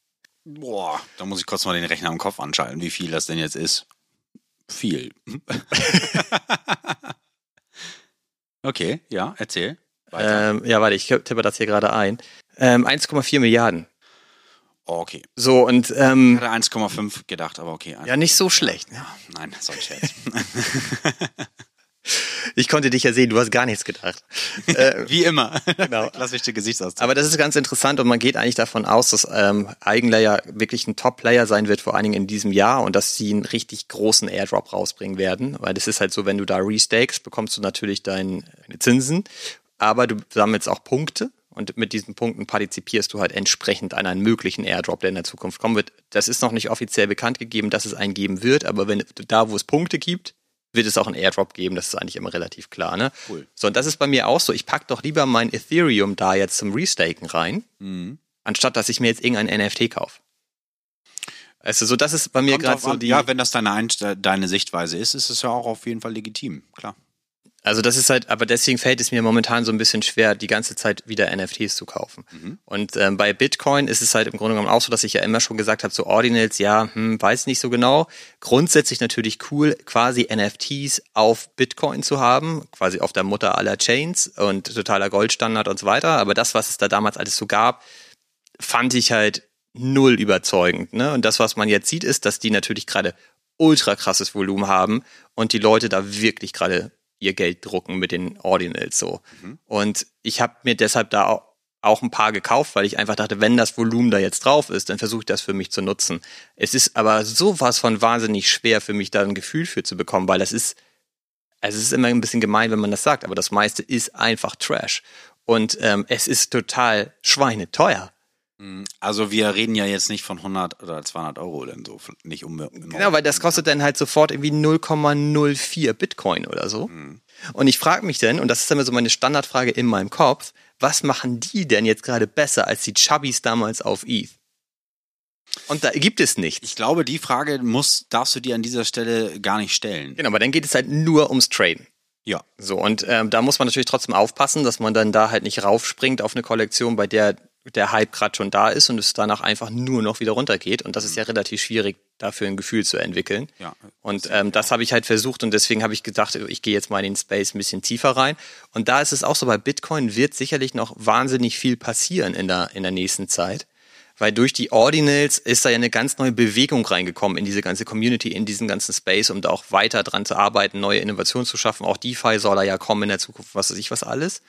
Boah, da muss ich kurz mal den Rechner im Kopf anschalten, wie viel das denn jetzt ist. Viel. okay, ja, erzähl. Ähm, ja, warte, ich tippe das hier gerade ein. Ähm, 1,4 Milliarden. Oh, okay. So, und Ich ähm, hatte 1,5 gedacht, aber okay. ja, nicht so schlecht. Ne? Nein, so ein Scherz. Ich konnte dich ja sehen, du hast gar nichts gedacht. äh, Wie immer. Genau. Klassische Gesichtsausdruck. aber das ist ganz interessant und man geht eigentlich davon aus, dass ähm, Eigenlayer wirklich ein Top-Player sein wird, vor allen Dingen in diesem Jahr und dass sie einen richtig großen Airdrop rausbringen werden. Weil das ist halt so, wenn du da restakest, bekommst du natürlich dein, deine Zinsen, aber du sammelst auch Punkte und mit diesen Punkten partizipierst du halt entsprechend an einen möglichen Airdrop, der in der Zukunft kommen wird. Das ist noch nicht offiziell bekannt gegeben, dass es einen geben wird, aber wenn da, wo es Punkte gibt, wird es auch einen Airdrop geben. Das ist eigentlich immer relativ klar. Ne? Cool. So, und das ist bei mir auch so. Ich pack doch lieber mein Ethereum da jetzt zum Restaken rein, Mhm. anstatt dass ich mir jetzt irgendein NFT kaufe. Also so, das ist bei mir gerade so an. die. Ja, wenn das deine, Einst- deine Sichtweise ist, ist es ja auch auf jeden Fall legitim, klar. Also das ist halt, aber deswegen fällt es mir momentan so ein bisschen schwer, die ganze Zeit wieder NFTs zu kaufen. Mhm. Und ähm, bei Bitcoin ist es halt im Grunde genommen auch so, dass ich ja immer schon gesagt habe, so Ordinals, ja, hm, weiß nicht so genau. Grundsätzlich natürlich cool, quasi NFTs auf Bitcoin zu haben, quasi auf der Mutter aller Chains und totaler Goldstandard und so weiter. Aber das, was es da damals alles so gab, fand ich halt null überzeugend. Ne? Und das, was man jetzt sieht, ist, dass die natürlich gerade ultra krasses Volumen haben und die Leute da wirklich gerade ihr Geld drucken mit den Ordinals so. Und ich habe mir deshalb da auch, auch ein paar gekauft, weil ich einfach dachte, wenn das Volumen da jetzt drauf ist, dann versuche ich das für mich zu nutzen. Es ist aber sowas von wahnsinnig schwer für mich da ein Gefühl für zu bekommen, weil das ist, also es ist immer ein bisschen gemein, wenn man das sagt, aber das meiste ist einfach Trash. Und ähm, es ist total schweineteuer. Also wir reden ja jetzt nicht von 100 oder 200 Euro denn so, nicht um. Genau, weil das kostet dann halt sofort irgendwie 0,04 Bitcoin oder so. Und ich frage mich denn, und das ist immer so meine Standardfrage in meinem Kopf, was machen die denn jetzt gerade besser als die Chubbies damals auf ETH? Und da gibt es nichts. Ich glaube, die Frage muss, darfst du dir an dieser Stelle gar nicht stellen. Genau, aber dann geht es halt nur ums Traden. Ja. So, und ähm, da muss man natürlich trotzdem aufpassen, dass man dann da halt nicht raufspringt auf eine Kollektion, bei der der Hype gerade schon da ist und es danach einfach nur noch wieder runtergeht. Und das ist ja relativ schwierig, dafür ein Gefühl zu entwickeln. Ja. Und ähm, das habe ich halt versucht und deswegen habe ich gedacht, ich gehe jetzt mal in den Space ein bisschen tiefer rein. Und da ist es auch so, bei Bitcoin wird sicherlich noch wahnsinnig viel passieren in der, in der nächsten Zeit. Weil durch die Ordinals ist da ja eine ganz neue Bewegung reingekommen in diese ganze Community, in diesen ganzen Space, um da auch weiter dran zu arbeiten, neue Innovationen zu schaffen. Auch DeFi soll da ja kommen in der Zukunft, was weiß ich was alles.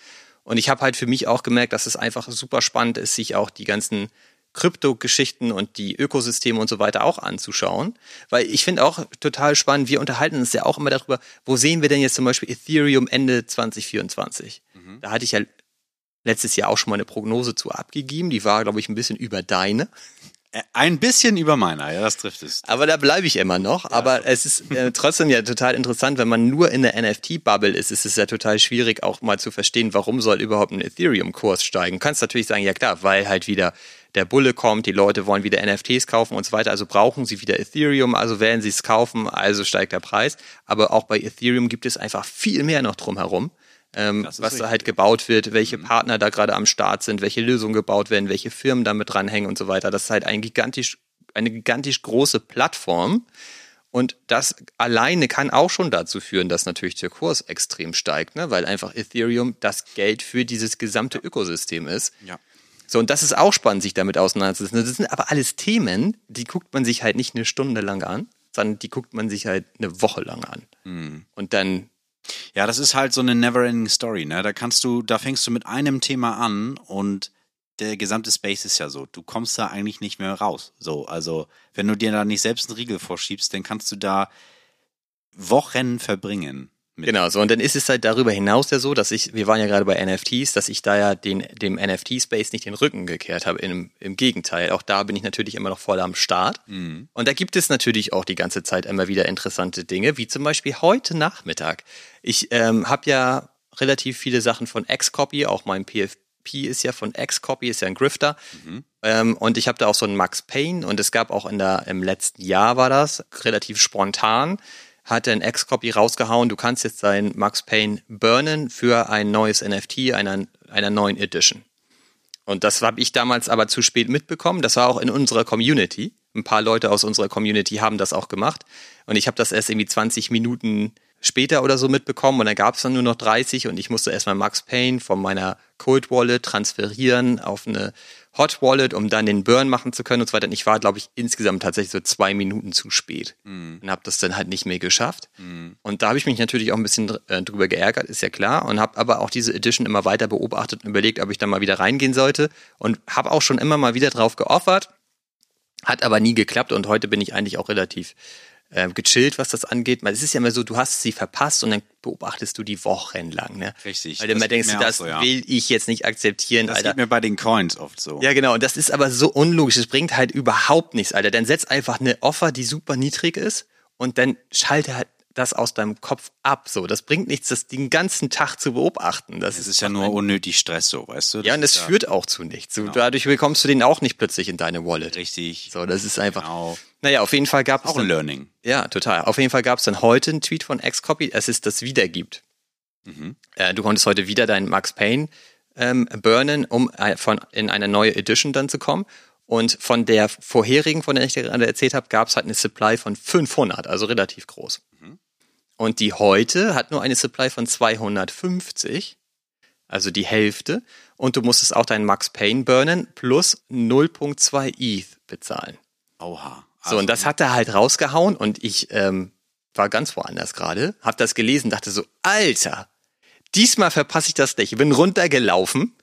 Und ich habe halt für mich auch gemerkt, dass es einfach super spannend ist, sich auch die ganzen Krypto-Geschichten und die Ökosysteme und so weiter auch anzuschauen. Weil ich finde auch total spannend, wir unterhalten uns ja auch immer darüber, wo sehen wir denn jetzt zum Beispiel Ethereum Ende 2024? Da hatte ich ja letztes Jahr auch schon mal eine Prognose zu abgegeben. Die war, glaube ich, ein bisschen über deine. Äh, Ein bisschen über meiner, ja, das trifft es. Aber da bleibe ich immer noch. Aber es ist äh, trotzdem ja total interessant, wenn man nur in der NFT-Bubble ist, ist es ja total schwierig, auch mal zu verstehen, warum soll überhaupt ein Ethereum-Kurs steigen. Du kannst natürlich sagen, ja klar, weil halt wieder der Bulle kommt, die Leute wollen wieder NFTs kaufen und so weiter, also brauchen sie wieder Ethereum, also werden sie es kaufen, also steigt der Preis. Aber auch bei Ethereum gibt es einfach viel mehr noch drumherum. Ähm, was da richtig. halt gebaut wird, welche Partner da gerade am Start sind, welche Lösungen gebaut werden, welche Firmen damit dranhängen und so weiter. Das ist halt ein gigantisch, eine gigantisch große Plattform. Und das alleine kann auch schon dazu führen, dass natürlich der Kurs extrem steigt, ne? weil einfach Ethereum das Geld für dieses gesamte Ökosystem ist. Ja. So, und das ist auch spannend, sich damit auseinanderzusetzen. Das sind aber alles Themen, die guckt man sich halt nicht eine Stunde lang an, sondern die guckt man sich halt eine Woche lang an. Und dann Ja, das ist halt so eine never-ending Story, ne? Da kannst du, da fängst du mit einem Thema an und der gesamte Space ist ja so. Du kommst da eigentlich nicht mehr raus. So, also wenn du dir da nicht selbst einen Riegel vorschiebst, dann kannst du da Wochen verbringen. Mit Genau, so und dann ist es halt darüber hinaus ja so, dass ich, wir waren ja gerade bei NFTs, dass ich da ja den, dem NFT-Space nicht den Rücken gekehrt habe. Im, Im Gegenteil, auch da bin ich natürlich immer noch voll am Start. Und da gibt es natürlich auch die ganze Zeit immer wieder interessante Dinge, wie zum Beispiel heute Nachmittag. Ich ähm, habe ja relativ viele Sachen von Xcopy, auch mein PFP ist ja von Xcopy, ist ja ein Grifter. Ähm, und ich habe da auch so einen Max Payne und es gab auch in der, im letzten Jahr war das, relativ spontan, hat ein X-Copy rausgehauen, du kannst jetzt dein Max Payne burnen für ein neues NFT einer, einer neuen Edition. Und das habe ich damals aber zu spät mitbekommen. Das war auch in unserer Community. Ein paar Leute aus unserer Community haben das auch gemacht. Und ich habe das erst irgendwie 20 Minuten später oder so mitbekommen. Und dann gab es dann nur noch 30 und ich musste erstmal Max Payne von meiner Cold Wallet transferieren auf eine Hot Wallet, um dann den Burn machen zu können und so weiter. Und ich war, glaube ich, insgesamt tatsächlich so zwei Minuten zu spät und habe das dann halt nicht mehr geschafft. Und da habe ich mich natürlich auch ein bisschen äh, drüber geärgert, ist ja klar. Und habe aber auch diese Edition immer weiter beobachtet und überlegt, ob ich da mal wieder reingehen sollte. Und habe auch schon immer mal wieder drauf geoffert. Hat aber nie geklappt und heute bin ich eigentlich auch relativ äh, gechillt, was das angeht. Es ist ja immer so, du hast sie verpasst und dann beobachtest du die Wochen lang. Ne? Richtig, Weil du das immer denkst, das so, ja. will ich jetzt nicht akzeptieren, Das Alter. geht mir bei den Coins oft so. Ja, genau. Und das ist aber so unlogisch. Es bringt halt überhaupt nichts, Alter. Dann setz einfach eine Offer, die super niedrig ist und dann schalte halt das aus deinem Kopf ab. So, das bringt nichts, das den ganzen Tag zu beobachten. Das Es ist ja nur unnötig Stress so, weißt du? ja, und das es ist führt auch zu nichts. So, Dadurch bekommst du den auch nicht plötzlich in deine Wallet. richtig. So, das ist einfach. Genau. Naja, auf jeden Fall gab es Auch ein Learning. ja total. Auf jeden Fall gab es dann heute einen Tweet von Xcopy, dass es das wieder gibt. Mhm. Äh, du konntest heute wieder deinen Max Payne ähm, burnen, um äh, von in eine neue Edition dann zu kommen. Und von der vorherigen, von der ich dir gerade erzählt habe, gab es halt eine Supply von 500, also relativ groß. Und die heute hat nur eine Supply von 250, also die Hälfte. Und du musstest auch deinen Max Payne burnen plus 0.2 ETH bezahlen. Oha. So, und das hat er halt rausgehauen und ich ähm, war ganz woanders gerade, hab das gelesen, dachte so, Alter, diesmal verpasse ich das nicht. Ich bin runtergelaufen,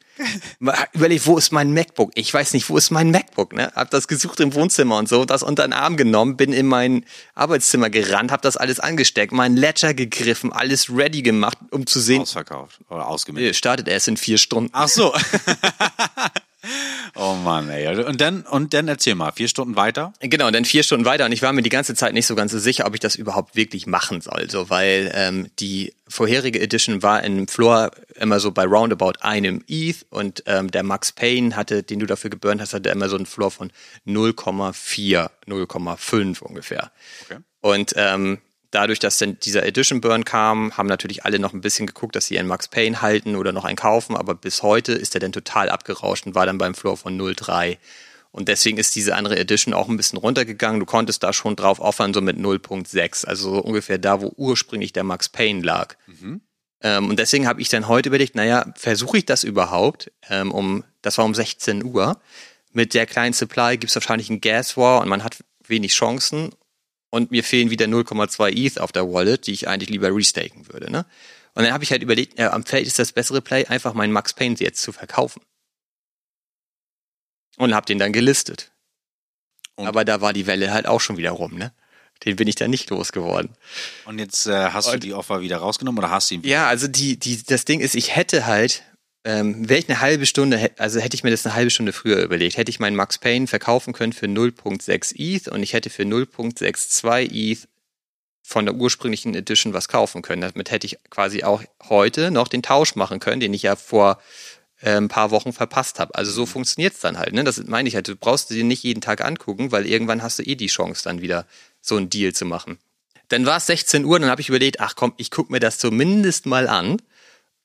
überlegt, wo ist mein MacBook? Ich weiß nicht, wo ist mein MacBook? Ne? Hab das gesucht im Wohnzimmer und so, das unter den Arm genommen, bin in mein Arbeitszimmer gerannt, hab das alles angesteckt, meinen Ledger gegriffen, alles ready gemacht, um zu sehen, Ausverkauft oder ausgemeldet. Nee, startet erst in vier Stunden. Ach so. oh Mann, ey. Und dann, und dann erzähl mal, vier Stunden weiter? Genau, und dann vier Stunden weiter und ich war mir die ganze Zeit nicht so ganz so sicher, ob ich das überhaupt wirklich machen soll, so, weil ähm, die vorherige Edition war in Floor immer so bei roundabout einem ETH und ähm, der Max Payne hatte, den du dafür geburnt hast, hatte immer so einen Floor von 0,4, 0,5 ungefähr. Okay. Und ähm, dadurch, dass dann dieser Edition Burn kam, haben natürlich alle noch ein bisschen geguckt, dass sie einen Max Payne halten oder noch einen kaufen, aber bis heute ist er dann total abgerauscht und war dann beim Floor von 0,3. Und deswegen ist diese andere Edition auch ein bisschen runtergegangen. Du konntest da schon drauf offern, so mit 0.6, also so ungefähr da, wo ursprünglich der Max Payne lag. Ähm, und deswegen habe ich dann heute überlegt, naja, versuche ich das überhaupt? Ähm, um, das war um 16 Uhr. Mit der kleinen Supply gibt es wahrscheinlich einen Gas War und man hat wenig Chancen. Und mir fehlen wieder 0,2 ETH auf der Wallet, die ich eigentlich lieber restaken würde. Ne? Und dann habe ich halt überlegt, ja, am Feld ist das bessere Play, einfach meinen Max Payne jetzt zu verkaufen. Und habe den dann gelistet. Und- Aber da war die Welle halt auch schon wieder rum, ne? Den bin ich dann nicht losgeworden. Und jetzt äh, hast du Und- die Offer wieder rausgenommen oder hast du ihn Ja, also die, die, das Ding ist, ich hätte halt ähm, wäre ich eine halbe Stunde, also hätte ich mir das eine halbe Stunde früher überlegt, hätte ich meinen Max Payne verkaufen können für 0.6 ETH und ich hätte für 0.62 ETH von der ursprünglichen Edition was kaufen können. Damit hätte ich quasi auch heute noch den Tausch machen können, den ich ja vor äh, ein paar Wochen verpasst habe. Also so funktioniert's dann halt. Ne? Das meine ich halt. Du brauchst dir nicht jeden Tag angucken, weil irgendwann hast du eh die Chance, dann wieder so einen Deal zu machen. Dann war es 16 Uhr, dann habe ich überlegt, ach komm, ich guck mir das zumindest mal an.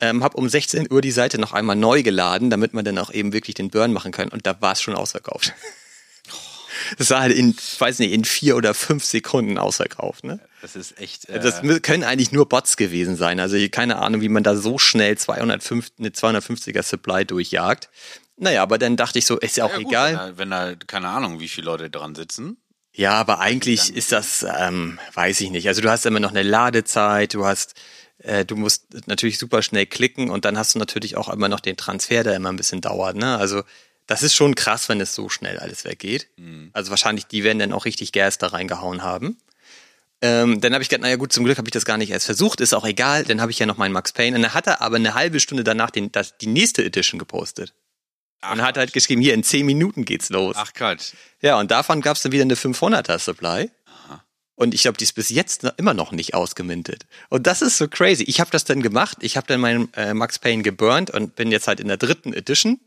Ähm, habe um 16 Uhr die Seite noch einmal neu geladen, damit man dann auch eben wirklich den Burn machen kann. Und da war es schon ausverkauft. Das war halt in, ich weiß nicht, in vier oder fünf Sekunden ausverkauft. Ne? Das ist echt. Äh, Das können eigentlich nur Bots gewesen sein. Also keine Ahnung, wie man da so schnell 205, eine 250er Supply durchjagt. Naja, aber dann dachte ich so, ist ja auch ja, gut, egal. Wenn da, wenn da, keine Ahnung, wie viele Leute dran sitzen. Ja, aber eigentlich ist das, ähm, weiß ich nicht. Also du hast immer noch eine Ladezeit, du hast, äh, du musst natürlich super schnell klicken und dann hast du natürlich auch immer noch den Transfer, der immer ein bisschen dauert. Ne? Also das ist schon krass, wenn es so schnell alles weggeht. Also wahrscheinlich, die werden dann auch richtig Gas da reingehauen haben. Ähm, dann habe ich gedacht, naja gut, zum Glück habe ich das gar nicht erst versucht, ist auch egal, dann habe ich ja noch meinen Max Payne. Und dann hat er aber eine halbe Stunde danach den, das, die nächste Edition gepostet. Ach, und hat halt geschrieben, hier in 10 Minuten geht's los. Ach Gott. Ja, und davon gab es dann wieder eine 500er Supply. Und ich glaube, die ist bis jetzt immer noch nicht ausgemintet. Und das ist so crazy. Ich habe das dann gemacht. Ich habe dann meinen äh, Max Payne geburnt und bin jetzt halt in der dritten Edition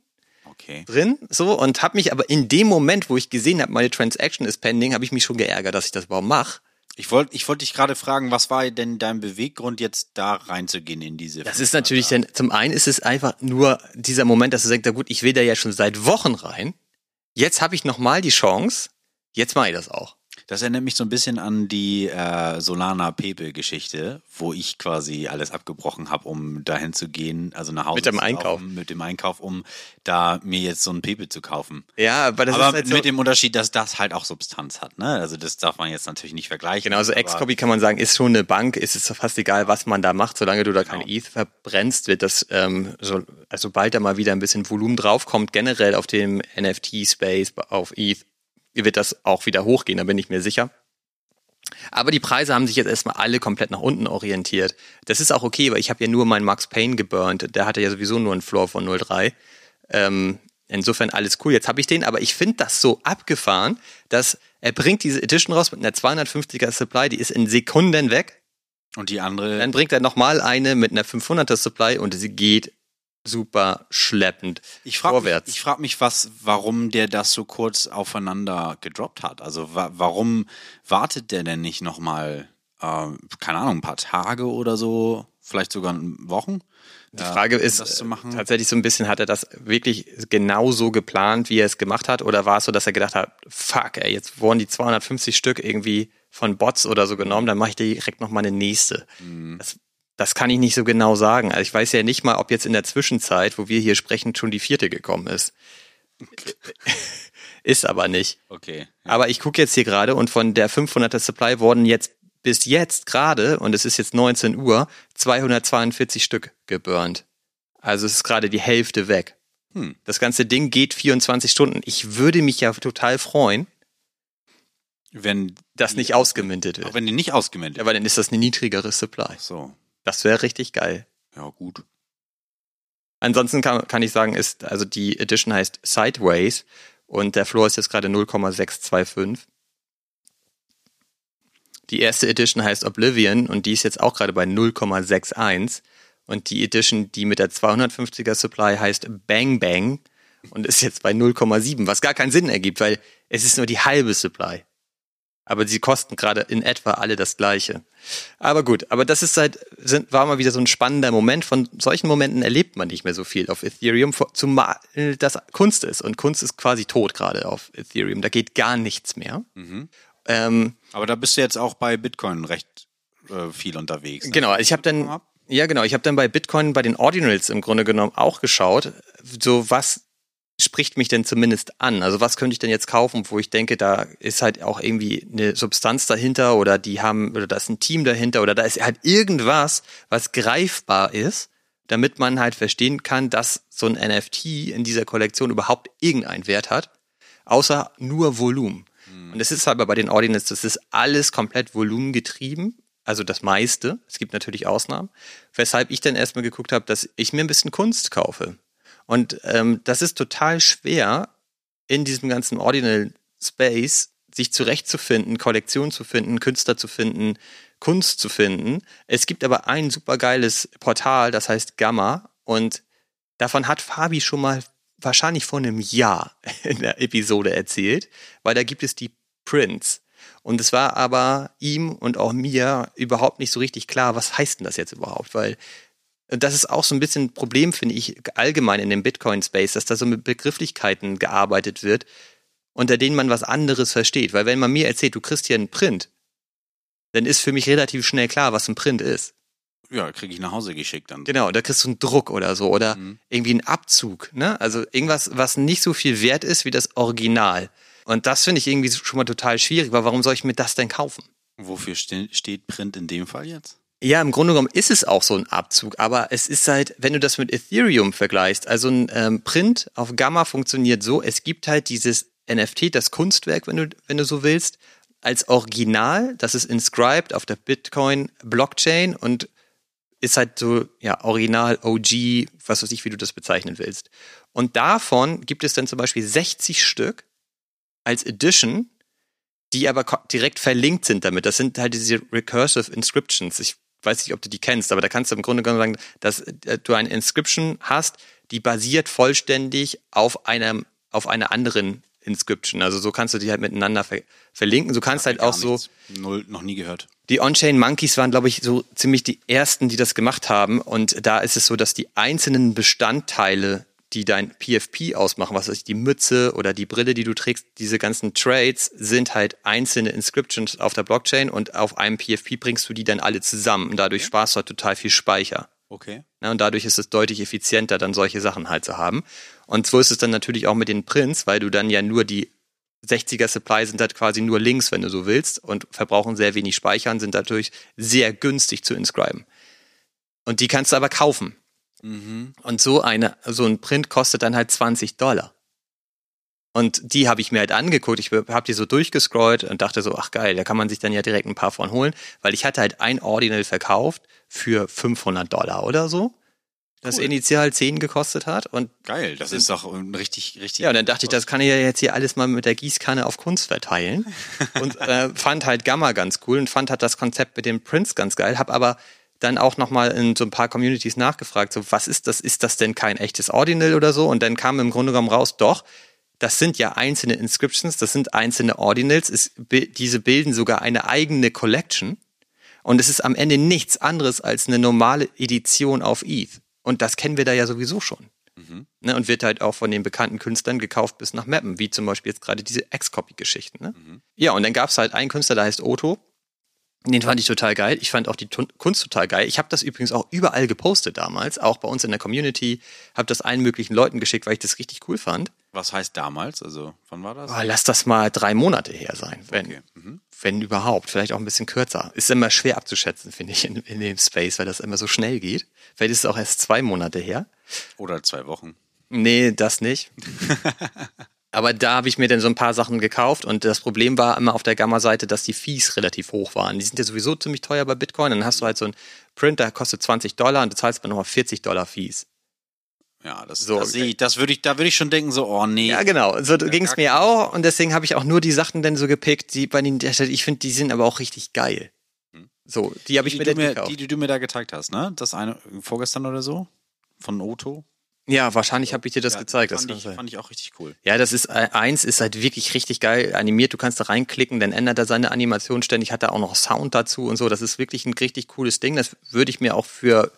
Okay. drin. So und habe mich aber in dem Moment, wo ich gesehen habe, meine Transaction ist pending, habe ich mich schon geärgert, dass ich das überhaupt mache. Ich wollte ich wollte dich gerade fragen, was war denn dein Beweggrund, jetzt da reinzugehen in diese Das ist natürlich dann, zum einen ist es einfach nur dieser Moment, dass du sagst, na gut, ich will da ja schon seit Wochen rein. Jetzt habe ich nochmal die Chance. Jetzt mache ich das auch. Das erinnert mich so ein bisschen an die äh, Solana Pepe Geschichte, wo ich quasi alles abgebrochen habe, um dahin zu gehen, also nach Hause Mit dem Einkauf. laufen, mit dem Einkauf, um da mir jetzt so ein Pepe zu kaufen. Ja, aber das aber ist halt so, mit dem Unterschied, dass das halt auch Substanz hat, ne? Also das darf man jetzt natürlich nicht vergleichen. Genau, also X-Copy kann man sagen, ist schon eine Bank, ist es fast egal, was man da macht, solange du da kein ETH verbrennst, wird das, ähm, so, also sobald da mal wieder ein bisschen Volumen draufkommt, generell auf dem NFT-Space, auf ETH, wird das auch wieder hochgehen, da bin ich mir sicher. Aber die Preise haben sich jetzt erstmal alle komplett nach unten orientiert. Das ist auch okay, weil ich habe ja nur meinen Max Payne geburnt. Der hatte ja sowieso nur einen Floor von 0,3. Ähm, insofern alles cool. Jetzt habe ich den, aber ich finde das so abgefahren, dass er bringt diese Edition raus mit einer 250er Supply, die ist in Sekunden weg. Und die andere, Dann bringt er nochmal eine mit einer 500er Supply und sie geht super schleppend ich frage mich, vorwärts. ich frag mich, was, warum der das so kurz aufeinander gedroppt hat. Also wa warum wartet der denn nicht nochmal, äh, keine Ahnung, ein paar Tage oder so, vielleicht sogar Wochen? Die Frage ist das zu machen. tatsächlich so ein bisschen, hat er das wirklich genau so geplant, wie er es gemacht hat? Oder war es so, dass er gedacht hat, fuck, ey, jetzt wurden die 250 Stück irgendwie von Bots oder so genommen, dann mache ich direkt noch mal eine nächste. Mhm. Das, das kann ich nicht so genau sagen. Also ich weiß ja nicht mal, ob jetzt in der Zwischenzeit, wo wir hier sprechen, schon die vierte gekommen ist. ist aber nicht. Okay. Aber ich gucke jetzt hier gerade und von der 500er Supply wurden jetzt bis jetzt gerade, und es ist jetzt 19 Uhr, 242 Stück geburnt. Also es ist gerade die Hälfte weg. Hm. Das ganze Ding geht 24 Stunden. Ich würde mich ja total freuen, Wenn dass nicht ausgemintet auch wird. wenn die nicht ausgemeldet Ja, weil dann ist das eine niedrigere Supply. So, Das wäre richtig geil. ja gut. Ansonsten kann, kann ich sagen, ist, also die Edition heißt Sideways und der Floor ist jetzt gerade 0,625. Die erste Edition heißt Oblivion und die ist jetzt auch gerade bei 0,61. Und die Edition, die mit der 250er Supply heißt Bang Bang und ist jetzt bei 0,7, was gar keinen Sinn ergibt, weil es ist nur die halbe Supply. Aber sie kosten gerade in etwa alle das gleiche. Aber gut, aber das ist halt, sind, war mal wieder so ein spannender Moment. Von solchen Momenten erlebt man nicht mehr so viel auf Ethereum, zumal das Kunst ist. Und Kunst ist quasi tot gerade auf Ethereum. Da geht gar nichts mehr. Ähm, Aber da bist du jetzt auch bei Bitcoin recht äh, viel unterwegs. ne? Genau, ich habe dann, ja genau, ich habe dann bei Bitcoin, bei den Ordinals im Grunde genommen auch geschaut, so was spricht mich denn zumindest an? Also was könnte ich denn jetzt kaufen, wo ich denke, da ist halt auch irgendwie eine Substanz dahinter oder die haben, oder da ist ein Team dahinter oder da ist halt irgendwas, was greifbar ist, damit man halt verstehen kann, dass so ein NFT in dieser Kollektion überhaupt irgendeinen Wert hat, außer nur Volumen. Und es ist aber bei den Ordinals, das ist alles komplett volumengetrieben, also das meiste. Es gibt natürlich Ausnahmen. Weshalb ich dann erstmal geguckt habe, dass ich mir ein bisschen Kunst kaufe. Und ähm, das ist total schwer, in diesem ganzen Ordinal Space sich zurechtzufinden, Kollektion zu finden, Künstler zu finden, Kunst zu finden. Es gibt aber ein supergeiles Portal, das heißt Gamma und davon hat Fabi schon mal wahrscheinlich vor einem Jahr in der Episode erzählt, weil da gibt es die Prints. Und es war aber ihm und auch mir überhaupt nicht so richtig klar, was heißt denn das jetzt überhaupt? Weil das ist auch so ein bisschen ein Problem, finde ich, allgemein in dem Bitcoin-Space, dass da so mit Begrifflichkeiten gearbeitet wird, unter denen man was anderes versteht. Weil wenn man mir erzählt, du kriegst hier einen Print, dann ist für mich relativ schnell klar, was ein Print ist. Ja, kriege ich nach Hause geschickt dann. Genau, da kriegst du einen Druck oder so oder mhm. irgendwie einen Abzug, ne? Also irgendwas, was nicht so viel wert ist wie das Original. Und das finde ich irgendwie schon mal total schwierig, weil warum soll ich mir das denn kaufen? Wofür ste steht Print in dem Fall jetzt? Ja, im Grunde genommen ist es auch so ein Abzug, aber es ist halt, wenn du das mit Ethereum vergleichst, also ein ähm, Print auf Gamma funktioniert so, es gibt halt dieses NFT, das Kunstwerk, wenn du, wenn du so willst, als Original, das ist inscribed auf der Bitcoin Blockchain und ist halt so, ja, Original, OG, was weiß ich, wie du das bezeichnen willst. Und davon gibt es dann zum Beispiel 60 Stück als Edition, die aber direkt verlinkt sind damit. Das sind halt diese Recursive Inscriptions. Ich weiß nicht, ob du die kennst, aber da kannst du im Grunde genommen sagen, dass äh, du eine Inscription hast, die basiert vollständig auf einem, auf einer anderen Inscription. Also so kannst du die halt miteinander ver verlinken. Du kannst halt auch so. Null, noch nie gehört. Die On-Chain Monkeys waren, glaube ich, so ziemlich die ersten, die das gemacht haben. Und da ist es so, dass die einzelnen Bestandteile die dein PFP ausmachen, was weiß ich, die Mütze oder die Brille, die du trägst, diese ganzen Trades sind halt einzelne Inscriptions auf der Blockchain und auf einem PFP bringst du die dann alle zusammen und dadurch sparst du halt total viel Speicher. Okay. Ja, und dadurch ist es deutlich effizienter, dann solche Sachen halt zu haben. Und so ist es dann natürlich auch mit den Prints, weil du dann ja nur die 60er Supply sind halt quasi nur Links, wenn du so willst, und verbrauchen sehr wenig Speicher und sind dadurch sehr günstig zu inscriben. Und die kannst du aber kaufen. Mhm. Und so eine, so ein Print kostet dann halt 20 Dollar. Und die habe ich mir halt angeguckt. Ich habe die so durchgescrollt und dachte so, ach geil, da kann man sich dann ja direkt ein paar von holen, weil ich hatte halt ein Ordinal verkauft für 500 Dollar oder so. Das cool. initial 10 gekostet hat und geil, das ist doch richtig richtig. Ja, und dann dachte ich, das kann ich ja jetzt hier alles mal mit der Gießkanne auf Kunst verteilen und äh, fand halt Gamma ganz cool und fand halt das Konzept mit den Prints ganz geil, habe aber dann auch nochmal in so ein paar Communities nachgefragt, so was ist das? Ist das denn kein echtes Ordinal oder so? Und dann kam im Grunde genommen raus, doch, das sind ja einzelne Inscriptions, das sind einzelne Ordinals, es, diese bilden sogar eine eigene Collection. Und es ist am Ende nichts anderes als eine normale Edition auf ETH. Und das kennen wir da ja sowieso schon. Mhm. Ne, und wird halt auch von den bekannten Künstlern gekauft bis nach Mappen, wie zum Beispiel jetzt gerade diese X-Copy-Geschichten. Ne? Mhm. Ja, und dann gab es halt einen Künstler, der heißt Otto, den fand ich total geil. Ich fand auch die Kunst total geil. Ich habe das übrigens auch überall gepostet damals, auch bei uns in der Community. Habe das allen möglichen Leuten geschickt, weil ich das richtig cool fand. Was heißt damals? Also wann war das? Oh, lass das mal drei Monate her sein, wenn, okay. mhm. wenn überhaupt. Vielleicht auch ein bisschen kürzer. Ist immer schwer abzuschätzen, finde ich, in, in dem Space, weil das immer so schnell geht. Vielleicht ist es auch erst zwei Monate her. Oder zwei Wochen. Nee, das nicht. Aber da habe ich mir dann so ein paar Sachen gekauft und das Problem war immer auf der Gamma-Seite, dass die Fees relativ hoch waren. Die sind ja sowieso ziemlich teuer bei Bitcoin. Dann hast du halt so ein Print, der kostet 20 Dollar und du zahlst aber nochmal 40 Dollar Fees. Ja, das, so, das, ich, das würde ich, da würde ich schon denken, so, oh nee. Ja, genau. So ja, ging es mir auch und deswegen habe ich auch nur die Sachen dann so gepickt, die bei den, ich finde, die sind aber auch richtig geil. Hm. So, die habe ich mir dann gekauft. Die, die du mir da gezeigt hast, ne? Das eine vorgestern oder so? Von Oto? Ja, wahrscheinlich habe ich dir das ja, gezeigt. Fand, das ich, fand ich auch richtig cool. Ja, das ist äh, eins, ist halt wirklich richtig geil animiert. Du kannst da reinklicken, dann ändert er seine Animation ständig, hat er auch noch Sound dazu und so. Das ist wirklich ein richtig cooles Ding. Das würde ich mir auch für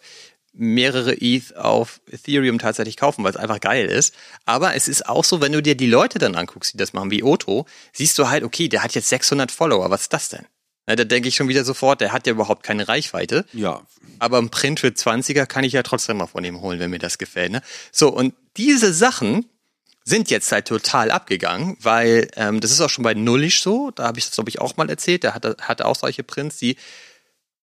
mehrere ETH auf Ethereum tatsächlich kaufen, weil es einfach geil ist. Aber es ist auch so, wenn du dir die Leute dann anguckst, die das machen, wie Otto, siehst du halt, okay, der hat jetzt 600 Follower. Was ist das denn? Na, da denke ich schon wieder sofort, der hat ja überhaupt keine Reichweite. Ja. Aber ein Print für 20er kann ich ja trotzdem mal von ihm holen, wenn mir das gefällt. Ne? So, und diese Sachen sind jetzt halt total abgegangen, weil ähm, das ist auch schon bei Nullish so, da habe ich das, glaube ich, auch mal erzählt, der hat, hat auch solche Prints, die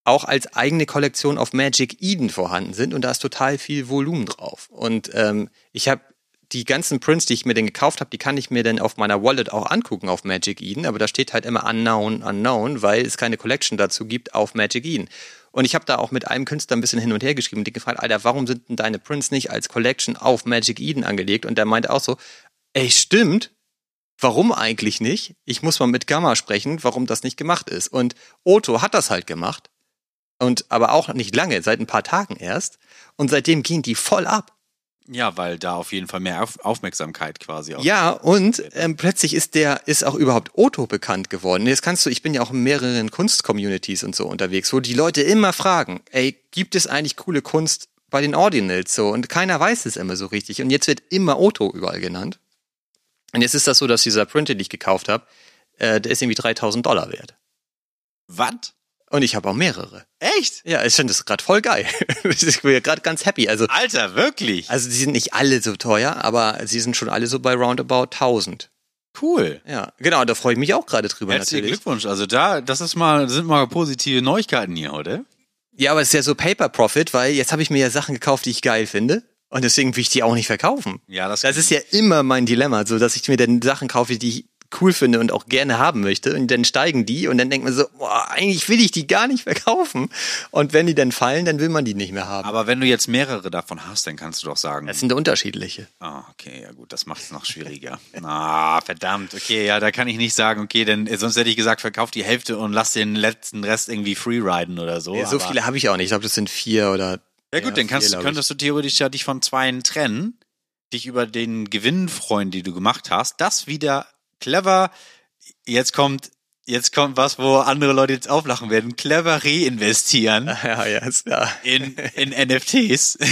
auch als eigene Kollektion auf Magic Eden vorhanden sind und da ist total viel Volumen drauf. Und ähm, ich habe die ganzen Prints, die ich mir denn gekauft habe, die kann ich mir dann auf meiner Wallet auch angucken auf Magic Eden, aber da steht halt immer unknown, unknown, weil es keine Collection dazu gibt auf Magic Eden. Und ich habe da auch mit einem Künstler ein bisschen hin und her geschrieben und die gefragt, Alter, warum sind denn deine Prints nicht als Collection auf Magic Eden angelegt? Und der meinte auch so, ey, stimmt, warum eigentlich nicht? Ich muss mal mit Gamma sprechen, warum das nicht gemacht ist. Und Otto hat das halt gemacht. Und aber auch nicht lange, seit ein paar Tagen erst. Und seitdem gehen die voll ab. Ja, weil da auf jeden Fall mehr auf Aufmerksamkeit quasi auch. Ja, und ähm, plötzlich ist der, ist auch überhaupt Otto bekannt geworden. Jetzt kannst du, ich bin ja auch in mehreren Kunstcommunities und so unterwegs, wo die Leute immer fragen, ey, gibt es eigentlich coole Kunst bei den Ordinals so? Und keiner weiß es immer so richtig. Und jetzt wird immer Otto überall genannt. Und jetzt ist das so, dass dieser Print, den ich gekauft habe, äh, der ist irgendwie 3000 Dollar wert. Was? Und ich habe auch mehrere. Echt? Ja, ich finde das gerade voll geil. ich bin gerade ganz happy. Also, Alter, wirklich? also die sind nicht alle so teuer, aber sie sind schon alle so bei roundabout 1000. Cool. Ja, genau, da freue ich mich auch gerade drüber Herzlichen natürlich. Glückwunsch. Also da, das ist mal, sind mal positive Neuigkeiten hier heute. Ja, aber es ist ja so Paper Profit, weil jetzt habe ich mir ja Sachen gekauft, die ich geil finde. Und deswegen will ich die auch nicht verkaufen. Ja, das, Das ist ja immer mein Dilemma, so dass ich mir dann Sachen kaufe, die ich cool finde und auch gerne haben möchte. Und dann steigen die und dann denkt man so, boah, eigentlich will ich die gar nicht verkaufen. Und wenn die dann fallen, dann will man die nicht mehr haben. Aber wenn du jetzt mehrere davon hast, dann kannst du doch sagen. Das sind unterschiedliche. Ah, okay, ja gut, das macht es noch schwieriger. Ah, verdammt, okay, ja, da kann ich nicht sagen, okay, denn äh, sonst hätte ich gesagt, verkauf die Hälfte und lass den letzten Rest irgendwie freeriden oder so. so aber- viele habe ich auch nicht. Ich glaube, das sind vier oder. Ja gut, dann kannst, vier, könntest du theoretisch ja dich von zweien trennen, dich über den Gewinn freuen, die du gemacht hast, das wieder clever, jetzt kommt, jetzt kommt was, wo andere Leute jetzt auflachen werden, clever reinvestieren Ja, ja, ist klar. in, in NFTs.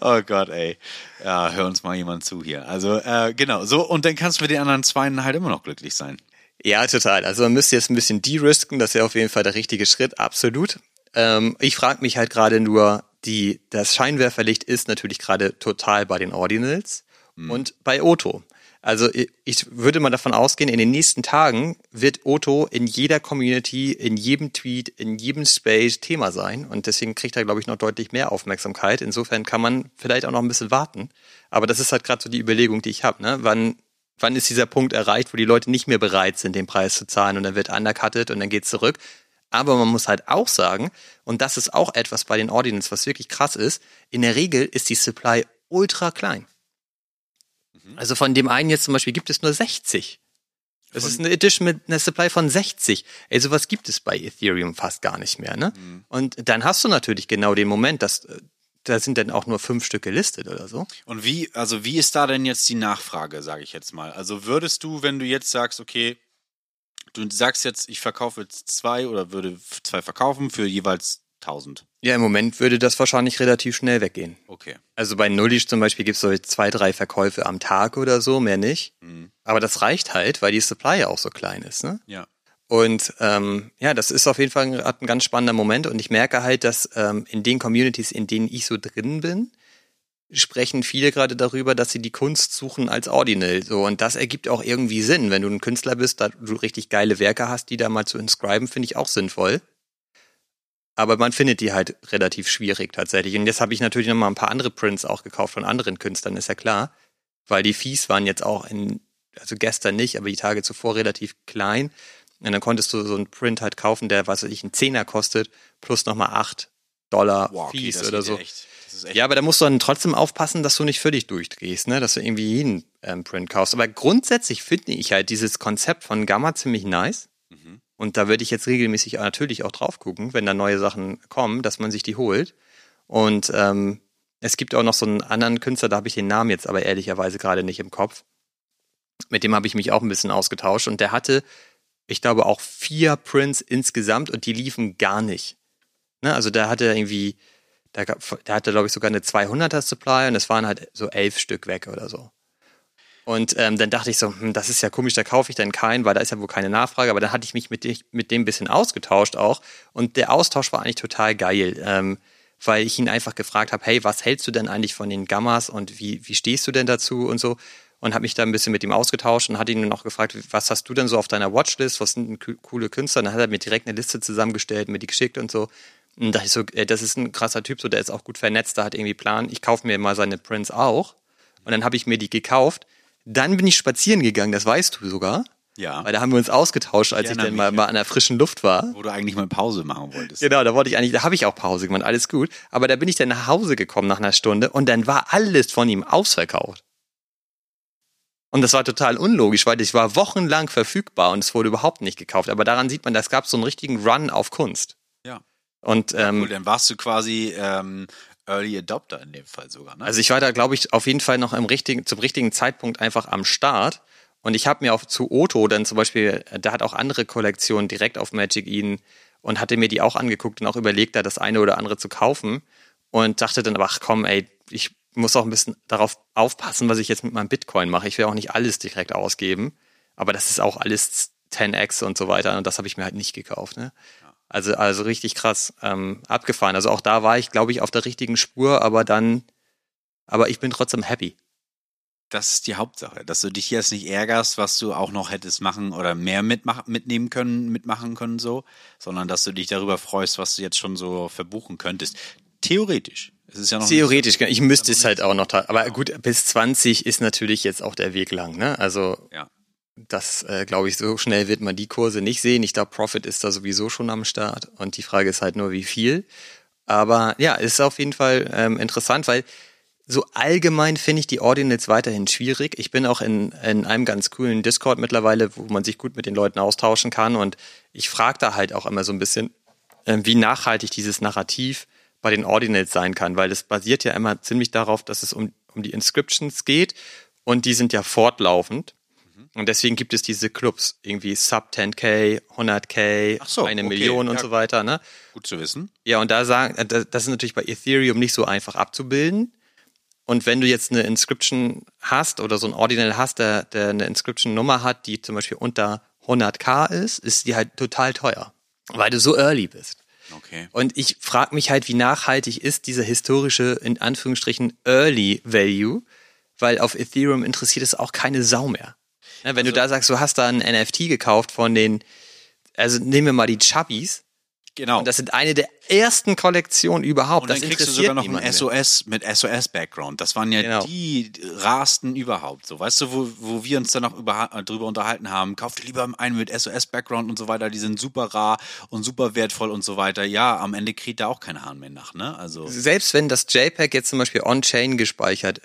Oh Gott, ey. Ja, hör uns mal jemand zu hier. Also, äh, genau, so, und dann kannst du mit den anderen Zweien halt immer noch glücklich sein. Ja, total. Also man müsste jetzt ein bisschen de-risken, das wäre auf jeden Fall der richtige Schritt, absolut. Ähm, ich frage mich halt gerade nur, die, das Scheinwerferlicht ist natürlich gerade total bei den Ordinals und bei Otto. Also ich, würde mal davon ausgehen, in den nächsten Tagen wird Otto in jeder Community, in jedem Tweet, in jedem Space Thema sein und deswegen kriegt er, glaube ich, noch deutlich mehr Aufmerksamkeit. Insofern kann man vielleicht auch noch ein bisschen warten. Aber das ist halt gerade so die Überlegung, die ich habe. Ne? Wann, wann ist dieser Punkt erreicht, wo die Leute nicht mehr bereit sind, den Preis zu zahlen und dann wird undercutted und dann geht's zurück. Aber man muss halt auch sagen, und das ist auch etwas bei den Ordinals, was wirklich krass ist, in der Regel ist die Supply ultra klein. Also von dem einen jetzt zum Beispiel gibt es nur 60. Das ist eine Edition mit einer Supply von 60. Ey, sowas gibt es bei Ethereum fast gar nicht mehr, ne? Und dann hast du natürlich genau den Moment, dass äh, da sind dann auch nur fünf Stück gelistet oder so. Und wie, also wie ist da denn jetzt die Nachfrage, sage ich jetzt mal? Also würdest du, wenn du jetzt sagst, okay, du sagst jetzt, ich verkaufe jetzt zwei oder würde zwei verkaufen für jeweils 1000. Ja, im Moment würde das wahrscheinlich relativ schnell weggehen. Okay. Also bei Nullish zum Beispiel gibt es so zwei, drei Verkäufe am Tag oder so, mehr nicht. Aber das reicht halt, weil die Supply ja auch so klein ist. Ne? Ja. Und ähm, ja, das ist auf jeden Fall ein, ein ganz spannender Moment. Und ich merke halt, dass ähm, in den Communities, in denen ich so drin bin, sprechen viele gerade darüber, dass sie die Kunst suchen als Ordinal. So, und das ergibt auch irgendwie Sinn. Wenn du ein Künstler bist, da du richtig geile Werke hast, die da mal zu inscriben, finde ich auch sinnvoll. Aber man findet die halt relativ schwierig tatsächlich. Und jetzt habe ich natürlich noch mal ein paar andere Prints auch gekauft von anderen Künstlern, ist ja klar. Weil die Fees waren jetzt auch in, also gestern nicht, aber die Tage zuvor relativ klein. Und dann konntest du so einen Print halt kaufen, der, was weiß ich, einen Zehner kostet, plus nochmal acht Dollar Wow, okay, Fees oder so. echt Ja, aber da musst du dann trotzdem aufpassen, dass du nicht völlig durchdrehst, ne? dass du irgendwie jeden ähm, Print kaufst. Aber grundsätzlich finde ich halt dieses Konzept von Gamma ziemlich nice. Mhm. Und da würde ich jetzt regelmäßig natürlich auch drauf gucken, wenn da neue Sachen kommen, dass man sich die holt. Und ähm, es gibt auch noch so einen anderen Künstler, da habe ich den Namen jetzt aber ehrlicherweise gerade nicht im Kopf. Mit dem habe ich mich auch ein bisschen ausgetauscht und der hatte, ich glaube, auch vier Prints insgesamt und die liefen gar nicht. Ne? Also der hatte irgendwie, der, gab- der hatte, glaube ich, sogar eine 200er Supply und es waren halt so elf Stück weg oder so. Und ähm, dann dachte ich so, hm, das ist ja komisch, da kaufe ich dann keinen, weil da ist ja wohl keine Nachfrage. Aber dann hatte ich mich mit, mit dem ein bisschen ausgetauscht auch. Und der Austausch war eigentlich total geil, ähm, weil ich ihn einfach gefragt habe, hey, was hältst du denn eigentlich von den Gammas und wie, wie stehst du denn dazu und so. Und habe mich da ein bisschen mit ihm ausgetauscht und hatte ihn noch gefragt, was hast du denn so auf deiner Watchlist, was sind coole Künstler? Und dann hat er mir direkt eine Liste zusammengestellt, mir die geschickt und so. Und dachte ich so, ey, das ist ein krasser Typ, so der ist auch gut vernetzt, der hat irgendwie Plan. Ich kaufe mir mal seine Prints auch. Und dann habe ich mir die gekauft. Dann bin ich spazieren gegangen, das weißt du sogar. Ja. Weil da haben wir uns ausgetauscht, als ich, erinnere dann mal, mal an der frischen Luft war. Wo du eigentlich mal Pause machen wolltest. Genau, da wollte ich eigentlich, da habe ich auch Pause gemacht, alles gut. Aber da bin ich dann nach Hause gekommen nach einer Stunde und dann war alles von ihm ausverkauft. Und das war total unlogisch, weil ich war wochenlang verfügbar und es wurde überhaupt nicht gekauft. Aber daran sieht man, es gab so einen richtigen Run auf Kunst. Ja. Und ähm, Cool, dann warst du quasi ähm, Early Adopter in dem Fall sogar, ne? Also ich war da, glaube ich, auf jeden Fall noch im richtigen, zum richtigen Zeitpunkt einfach am Start. Und ich habe mir auch zu Otto dann zum Beispiel, der hat auch andere Kollektionen direkt auf Magic Eden und hatte mir die auch angeguckt und auch überlegt, da das eine oder andere zu kaufen. Und dachte dann, aber ach komm, ey, ich muss auch ein bisschen darauf aufpassen, was ich jetzt mit meinem Bitcoin mache. Ich will auch nicht alles direkt ausgeben. Aber das ist auch alles 10x und so weiter. Und das habe ich mir halt nicht gekauft. Ne? Also, also richtig krass ähm, abgefahren. Also auch da war ich, glaube ich, auf der richtigen Spur, aber dann, aber ich bin trotzdem happy. das ist die Hauptsache, dass du dich jetzt nicht ärgerst, was du auch noch hättest machen oder mehr mitmach mitnehmen können, mitmachen können so, sondern dass du dich darüber freust, was du jetzt schon so verbuchen könntest. Theoretisch. Es ist ja noch Theoretisch, ich müsste es halt auch noch, aber gut, bis 20 ist natürlich jetzt auch der Weg lang, ne? Also Ja. Das, äh, glaube ich, so schnell wird man die Kurse nicht sehen. Ich glaube, Profit ist da sowieso schon am Start und die Frage ist halt nur, wie viel. Aber ja, ist auf jeden Fall ähm, interessant, weil so allgemein finde ich die Ordinals weiterhin schwierig. Ich bin auch in, in einem ganz coolen Discord mittlerweile, wo man sich gut mit den Leuten austauschen kann und ich frage da halt auch immer so ein bisschen, ähm, wie nachhaltig dieses Narrativ bei den Ordinals sein kann, weil es basiert ja immer ziemlich darauf, dass es um, um die Inscriptions geht und die sind ja fortlaufend. Und deswegen gibt es diese Clubs, irgendwie Sub 10k, 100k, Ach so, eine okay, Million und ja. so weiter. Ne? gut zu wissen. Ja, und da sagen, äh, das das ist natürlich bei Ethereum nicht so einfach abzubilden. Und wenn du jetzt eine Inscription hast oder so ein Ordinal hast, der, der eine Inscription-Nummer hat, die zum Beispiel unter 100k ist, ist die halt total teuer, weil du so early bist. Okay. Und ich frage mich halt, wie nachhaltig ist dieser historische, in Anführungsstrichen, Early Value, weil auf Ethereum interessiert es auch keine Sau mehr. Ne, wenn du Also da sagst, du hast da ein NFT gekauft von den, also nehmen wir mal die Chubbies, Genau. und das sind eine der ersten Kollektionen überhaupt. Und dann das kriegst du sogar noch ein. SOS mit SOS-Background. Das waren ja Genau. die rasten überhaupt. So, weißt du, wo, wo wir uns dann noch über, äh, drüber unterhalten haben, kauf dir lieber einen mit SOS-Background und so weiter, die sind super rar und super wertvoll und so weiter. Ja, am Ende kriegt da auch kein Hahn mehr nach, ne? Also, Selbst wenn das JPEG jetzt zum Beispiel on-chain gespeichert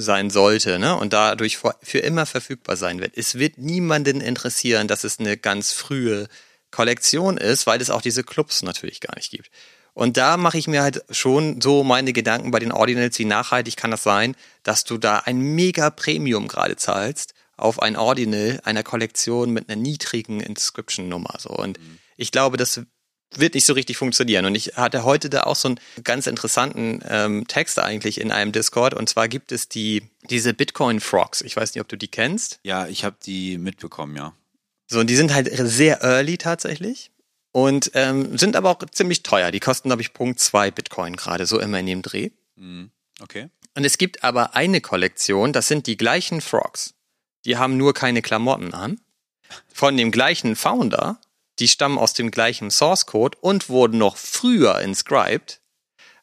sein sollte ne, und dadurch für immer verfügbar sein wird, es wird niemanden interessieren, dass es eine ganz frühe Kollektion ist, weil es auch diese Clubs natürlich gar nicht gibt. Und da mache ich mir halt schon so meine Gedanken bei den Ordinals, wie nachhaltig kann das sein, dass du da ein mega Premium gerade zahlst auf ein Ordinal einer Kollektion mit einer niedrigen Inscription-Nummer. So. Und ich glaube, das wird nicht so richtig funktionieren. Und ich hatte heute da auch so einen ganz interessanten ähm, Text eigentlich in einem Discord. Und zwar gibt es die diese Bitcoin Frogs. Ich weiß nicht, ob du die kennst. ja, ich habe die mitbekommen, ja. So, und die sind halt sehr early tatsächlich und ähm, sind aber auch ziemlich teuer. Die kosten, glaube ich, Punkt 2 Bitcoin gerade, so immer in dem Dreh. Mhm. Okay. Und es gibt aber eine Kollektion, das sind die gleichen Frogs. Die haben nur keine Klamotten an. Von dem gleichen Founder. Die stammen aus dem gleichen Source Code und wurden noch früher inscribed.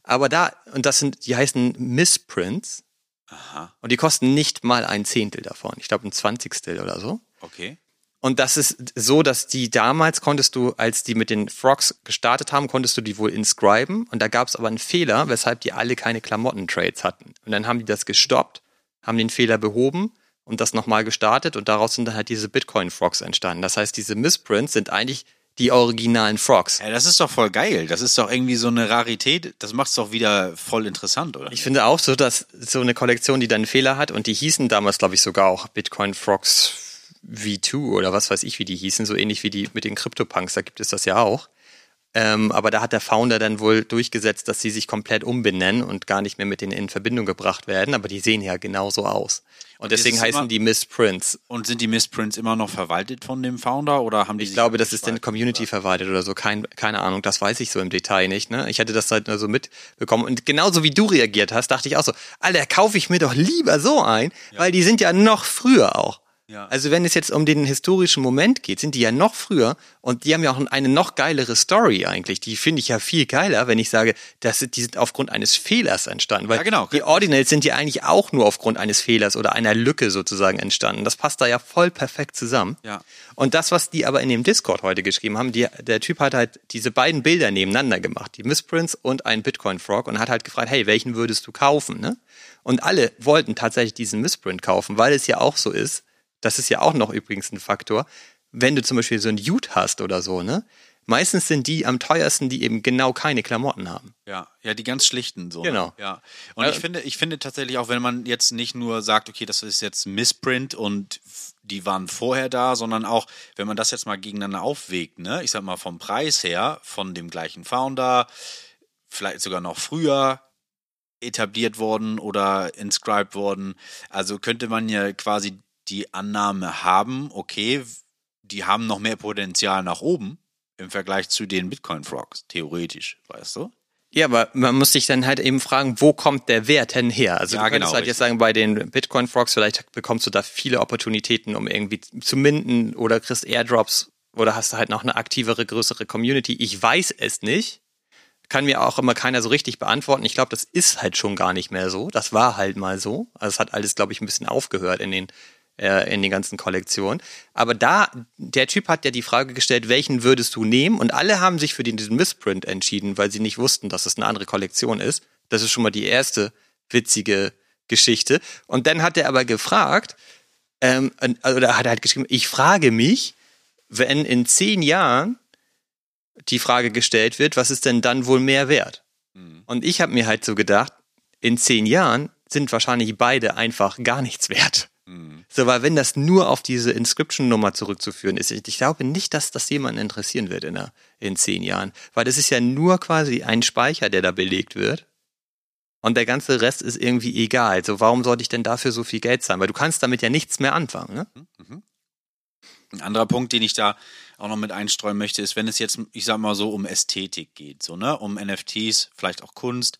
Aber da, und das sind, die heißen Missprints. Aha. Und die kosten nicht mal ein Zehntel davon. Ich glaube ein Zwanzigstel oder so. Okay. Und das ist so, dass die damals konntest du, als die mit den Frogs gestartet haben, konntest du die wohl inscriben. Und da gab es aber einen Fehler, weshalb die alle keine Klamotten-Trades hatten. Und dann haben die das gestoppt, haben den Fehler behoben und das nochmal gestartet. Und daraus sind dann halt diese Bitcoin-Frogs entstanden. Das heißt, diese Missprints sind eigentlich die originalen Frogs. Ja, das ist doch voll geil. Das ist doch irgendwie so eine Rarität. Das macht's doch wieder voll interessant, oder? Ich finde auch so, dass so eine Kollektion, die dann einen Fehler hat, und die hießen damals, glaube ich, sogar auch Bitcoin Frogs V2 oder was weiß ich, wie die hießen, so ähnlich wie die mit den CryptoPunks, da gibt es das ja auch. Ähm, aber da hat der Founder dann wohl durchgesetzt, dass sie sich komplett umbenennen und gar nicht mehr mit denen in Verbindung gebracht werden, aber die sehen ja genauso aus. Und, Und deswegen es heißen immer- die Missprints. Und sind die Missprints immer noch verwaltet von dem Founder oder haben die Ich glaube, das ist dann? Community verwaltet oder so. Kein, keine Ahnung, das weiß ich so im Detail nicht. Ne? Ich hätte das halt nur so mitbekommen. Und genauso wie du reagiert hast, dachte ich auch so, Alter, kaufe ich mir doch lieber so ein, weil die sind ja noch früher auch. Ja. Also wenn es jetzt um den historischen Moment geht, sind die ja noch früher und die haben ja auch eine noch geilere Story eigentlich. Die finde ich ja viel geiler, wenn ich sage, dass die sind aufgrund eines Fehlers entstanden. Weil Ja, genau. die Ordinals sind ja eigentlich auch nur aufgrund eines Fehlers oder einer Lücke sozusagen entstanden. Das passt da ja voll perfekt zusammen. Ja. Und das, was die aber in dem Discord heute geschrieben haben, die, der Typ hat halt diese beiden Bilder nebeneinander gemacht, die Missprints und einen Bitcoin Frog und hat halt gefragt, hey, welchen würdest du kaufen? Ne? Und alle wollten tatsächlich diesen Missprint kaufen, weil es ja auch so ist, das ist ja auch noch übrigens ein Faktor, wenn du zum Beispiel so ein Ute hast oder so, ne? Meistens sind die am teuersten, die eben genau keine Klamotten haben. Ja, ja, die ganz schlichten so. ne? Genau. Ja. Und ich finde, ich finde tatsächlich auch, wenn man jetzt nicht nur sagt, okay, das ist jetzt Missprint und die waren vorher da, sondern auch, wenn man das jetzt mal gegeneinander aufwägt, ne, ich sag mal vom Preis her, von dem gleichen Founder, vielleicht sogar noch früher etabliert worden oder inscribed worden, also könnte man ja quasi die Annahme haben, okay, die haben noch mehr Potenzial nach oben im Vergleich zu den Bitcoin Frogs, theoretisch, weißt du? Ja, aber man muss sich dann halt eben fragen, wo kommt der Wert denn her? Also Ja, du könntest genau, halt jetzt sagen, bei den Bitcoin Frogs, vielleicht bekommst du da viele Opportunitäten, um irgendwie zu minden oder kriegst Airdrops oder hast du halt noch eine aktivere, größere Community. Ich weiß es nicht. Kann mir auch immer keiner so richtig beantworten. Ich glaube, das ist halt schon gar nicht mehr so. Das war halt mal so. Also es hat alles, glaube ich, ein bisschen aufgehört in den äh, in den ganzen Kollektionen. Aber da, der Typ hat ja die Frage gestellt, welchen würdest du nehmen? Und alle haben sich für den, diesen Missprint entschieden, weil sie nicht wussten, dass es eine andere Kollektion ist. Das ist schon mal die erste witzige Geschichte. Und dann hat er aber gefragt, ähm, oder hat er halt geschrieben, ich frage mich, wenn in zehn Jahren die Frage gestellt wird, was ist denn dann wohl mehr wert? Und ich habe mir halt so gedacht, in zehn Jahren sind wahrscheinlich beide einfach gar nichts wert. So, weil wenn das nur auf diese Inscription-Nummer zurückzuführen ist, ich glaube nicht, dass das jemanden interessieren wird in, der, in zehn Jahren. Weil das ist ja nur quasi ein Speicher, der da belegt wird. Und der ganze Rest ist irgendwie egal. So, warum sollte ich denn dafür so viel Geld zahlen? Weil du kannst damit ja nichts mehr anfangen, ne? Ein anderer Punkt, den ich da auch noch mit einstreuen möchte, ist, wenn es jetzt, ich sag mal so, um Ästhetik geht, so, ne, um NFTs, vielleicht auch Kunst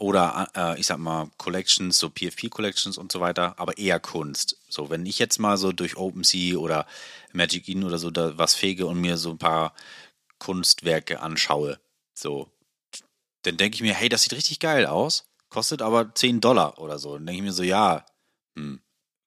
oder, äh, ich sag mal, Collections, so PFP-Collections und so weiter, aber eher Kunst. So, wenn ich jetzt mal so durch OpenSea oder Magic Eden oder so da was fege und mir so ein paar Kunstwerke anschaue, so, dann denke ich mir, hey, das sieht richtig geil aus, kostet aber 10 Dollar oder so. Dann denke ich mir so, ja, hm,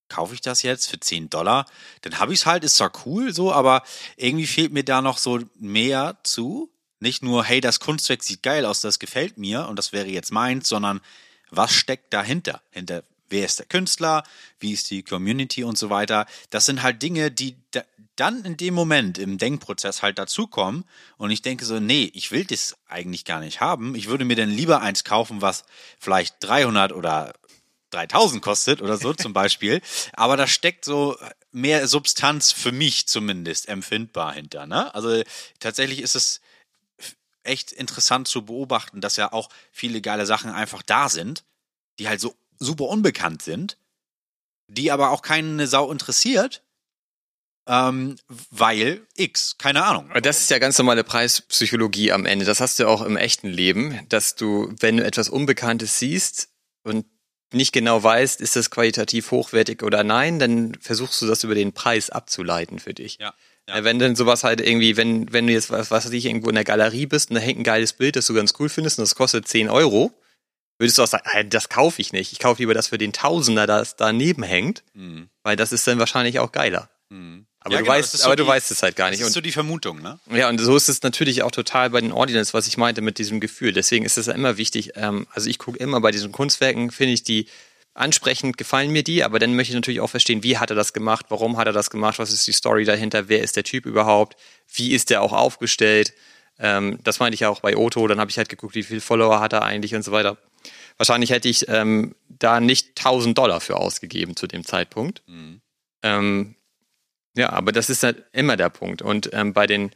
kaufe ich das jetzt für 10 Dollar? Dann habe ich es halt, ist zwar cool so, aber irgendwie fehlt mir da noch so mehr zu. Nicht nur, hey, das Kunstwerk sieht geil aus, das gefällt mir und das wäre jetzt meins, sondern was steckt dahinter? Hinter wer ist der Künstler, wie ist die Community und so weiter. Das sind halt Dinge, die da, dann in dem Moment im Denkprozess halt dazukommen und ich denke so, nee, ich will das eigentlich gar nicht haben. Ich würde mir dann lieber eins kaufen, was vielleicht 300 oder 3000 kostet oder so zum Beispiel. Aber da steckt so mehr Substanz für mich zumindest empfindbar hinter. Ne? Also tatsächlich ist es echt interessant zu beobachten, dass ja auch viele geile Sachen einfach da sind, die halt so super unbekannt sind, die aber auch keine Sau interessiert, ähm, weil X, keine Ahnung. Das ist ja ganz normale Preispsychologie am Ende. Das hast du auch im echten Leben, dass du, wenn du etwas Unbekanntes siehst und nicht genau weißt, ist das qualitativ hochwertig oder nein, dann versuchst du das über den Preis abzuleiten für dich. Ja, ja. Äh, Wenn denn sowas halt irgendwie, wenn, wenn du jetzt, was, weiß ich, irgendwo in der Galerie bist und da hängt ein geiles Bild, das du ganz cool findest und das kostet 10 Euro, würdest du auch sagen, "Ah, das kaufe ich nicht. Ich kaufe lieber das für den Tausender, das daneben hängt, weil das ist dann wahrscheinlich auch geiler. Aber, Mhm. Ja, du, genau, weißt, das ist so aber du die- weißt es halt gar Das nicht. ist Und so die Vermutung, ne? ja, und so ist es natürlich auch total bei den Ordinals, was ich meinte mit diesem Gefühl. Deswegen ist es ja immer wichtig. Ähm, also ich gucke immer bei diesen Kunstwerken, finde ich die ansprechend, gefallen mir die, aber dann möchte ich natürlich auch verstehen, wie hat er das gemacht, warum hat er das gemacht, was ist die Story dahinter, wer ist der Typ überhaupt, wie ist der auch aufgestellt. Ähm, das meinte ich ja auch bei Otto, dann habe ich halt geguckt, wie viele Follower hat er eigentlich und so weiter. Wahrscheinlich hätte ich ähm, da nicht 1000 Dollar für ausgegeben zu dem Zeitpunkt. Ähm, ja, aber das ist halt immer der Punkt. Und ähm, bei den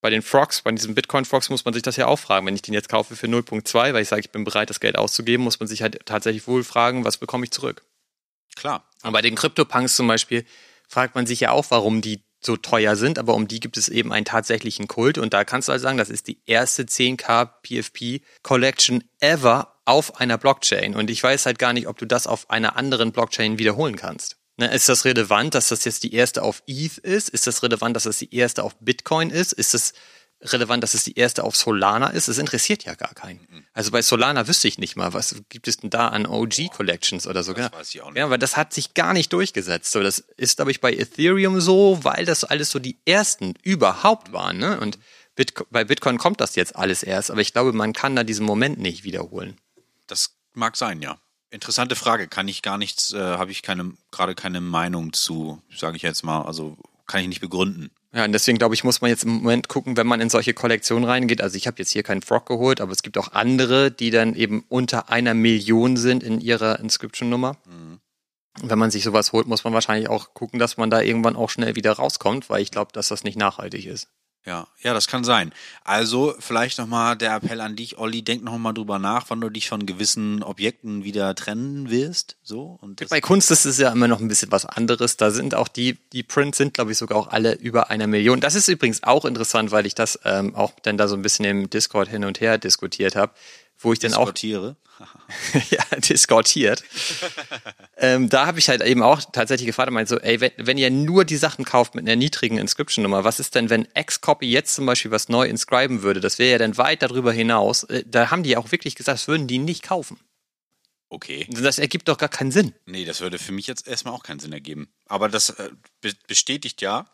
bei den Frogs, bei diesen Bitcoin-Frogs muss man sich das ja auch fragen. Wenn ich den jetzt kaufe für 0.2, weil ich sage, ich bin bereit, das Geld auszugeben, muss man sich halt tatsächlich wohl fragen, was bekomme ich zurück. Klar. Und bei den Crypto-Punks zum Beispiel fragt man sich ja auch, warum die so teuer sind, aber um die gibt es eben einen tatsächlichen Kult. Und da kannst du halt sagen, das ist die erste 10k PFP Collection ever auf einer Blockchain. Und ich weiß halt gar nicht, ob du das auf einer anderen Blockchain wiederholen kannst. Ne, ist das relevant, dass das jetzt die erste auf ETH ist? Ist das relevant, dass das die erste auf Bitcoin ist? Ist es relevant, dass es die erste auf Solana ist? Es interessiert ja gar keinen. Also bei Solana wüsste ich nicht mal, was gibt es denn da an OG-Collections oder so. Das genau. weiß ich auch nicht. Ja, aber das hat sich gar nicht durchgesetzt. So, das ist, glaube ich, bei Ethereum so, weil das alles so die ersten überhaupt waren. Ne? Und Bitco bei Bitcoin kommt das jetzt alles erst, aber ich glaube, man kann da diesen Moment nicht wiederholen. Das mag sein, ja. Interessante Frage. Kann ich gar nichts, äh, habe ich keine, gerade keine Meinung zu, sage ich jetzt mal. Also kann ich nicht begründen. Ja, und deswegen glaube ich, muss man jetzt im Moment gucken, wenn man in solche Kollektionen reingeht. Also ich habe jetzt hier keinen Frog geholt, aber es gibt auch andere, die dann eben unter einer Million sind in ihrer Inscription-Nummer. Und Wenn man sich sowas holt, muss man wahrscheinlich auch gucken, dass man da irgendwann auch schnell wieder rauskommt, weil ich glaube, dass das nicht nachhaltig ist. Ja, ja, das kann sein. Also vielleicht nochmal der Appell an dich, Olli, denk nochmal drüber nach, wann du dich von gewissen Objekten wieder trennen wirst. So und Bei Kunst ist es ja immer noch ein bisschen was anderes. Da sind auch die, die Prints sind, glaube ich, sogar auch alle über einer Million. Das ist übrigens auch interessant, weil ich das ähm, auch dann da so ein bisschen im Discord hin und her diskutiert habe, wo ich dann auch Diskutiere. ja, diskortiert. ähm, da habe ich halt eben auch tatsächlich gefragt meinte so, ey, wenn, wenn ihr nur die Sachen kauft mit einer niedrigen Inscription-Nummer, was ist denn, wenn Xcopy jetzt zum Beispiel was neu inscriben würde? Das wäre ja dann weit darüber hinaus. Äh, da haben die auch wirklich gesagt, das würden die nicht kaufen. Okay. Das ergibt doch gar keinen Sinn. Nee, das würde für mich jetzt erstmal auch keinen Sinn ergeben. Aber das äh, be bestätigt ja,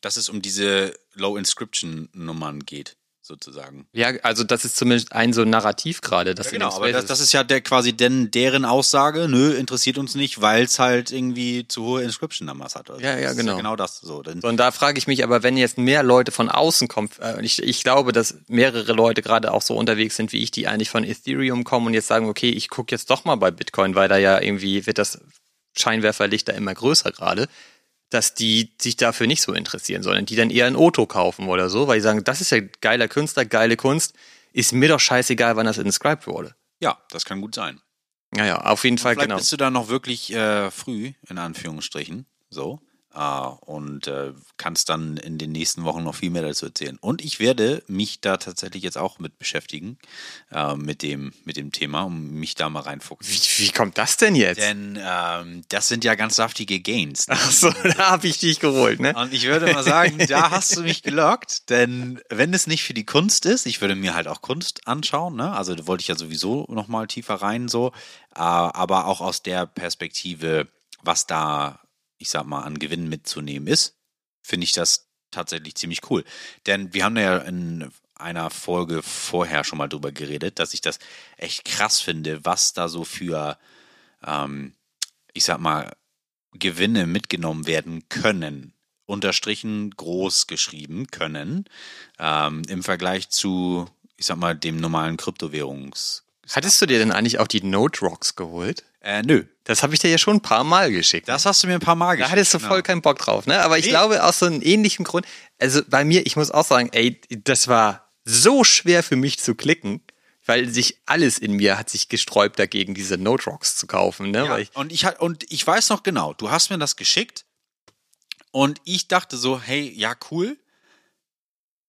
dass es um diese Low-Inscription-Nummern geht, sozusagen. Ja, also das ist zumindest ein so ein Narrativ gerade. Das Ja, genau, aber das, das ist ja der, quasi denn, deren Aussage, nö, interessiert uns nicht, weil es halt irgendwie zu hohe Inscription-Numbers hat. Also Ja, ja, genau. Ja genau das. So, denn, und da frage ich mich aber, wenn jetzt mehr Leute von außen kommen, äh, ich, ich glaube, dass mehrere Leute gerade auch so unterwegs sind wie ich, die eigentlich von Ethereum kommen und jetzt sagen, okay, ich gucke jetzt doch mal bei Bitcoin, weil da ja irgendwie wird das Scheinwerferlicht da immer größer gerade, dass die sich dafür nicht so interessieren, sondern die dann eher ein Auto kaufen oder so, weil die sagen, das ist ja geiler Künstler, geile Kunst, ist mir doch scheißegal, wann das inscribed wurde. ja, das kann gut sein. Naja, auf jeden Fall, Vielleicht genau. bist du da noch wirklich äh, früh, in Anführungsstrichen, so. Äh, und äh, kannst dann in den nächsten Wochen noch viel mehr dazu erzählen. Und ich werde mich da tatsächlich jetzt auch mit beschäftigen, äh, mit, dem, mit dem Thema, um mich da mal reinfuchsen. Wie, wie kommt das denn jetzt? Denn ähm, das sind ja ganz saftige Gains. Ne? Ach so, da habe ich dich geholt, ne? Und ich würde mal sagen, da hast du mich gelockt, denn wenn es nicht für die Kunst ist, ich würde mir halt auch Kunst anschauen, ne? Also da wollte ich ja sowieso noch mal tiefer rein so, äh, aber auch aus der Perspektive, was da, ich sag mal, an Gewinn mitzunehmen ist, finde ich das tatsächlich ziemlich cool. Denn wir haben ja in einer Folge vorher schon mal drüber geredet, dass ich das echt krass finde, was da so für, ähm, ich sag mal, Gewinne mitgenommen werden können. Unterstrichen groß geschrieben können. Ähm, Im Vergleich zu, ich sag mal, dem normalen Kryptowährungs. Hattest du dir denn eigentlich auch die Note Rocks geholt? Äh, nö. Das habe ich dir ja schon ein paar Mal geschickt. Das hast du mir ein paar Mal da geschickt. hattest du genau. voll keinen Bock drauf, ne? Aber ich Nee. glaube aus so einem ähnlichen Grund, also bei mir, ich muss auch sagen, ey, das war so schwer für mich zu klicken, weil sich alles in mir hat sich gesträubt dagegen, diese Note Rocks zu kaufen, ne? Ja, ich, und, ich, und ich weiß noch genau, du hast mir das geschickt und ich dachte so, hey, ja, cool.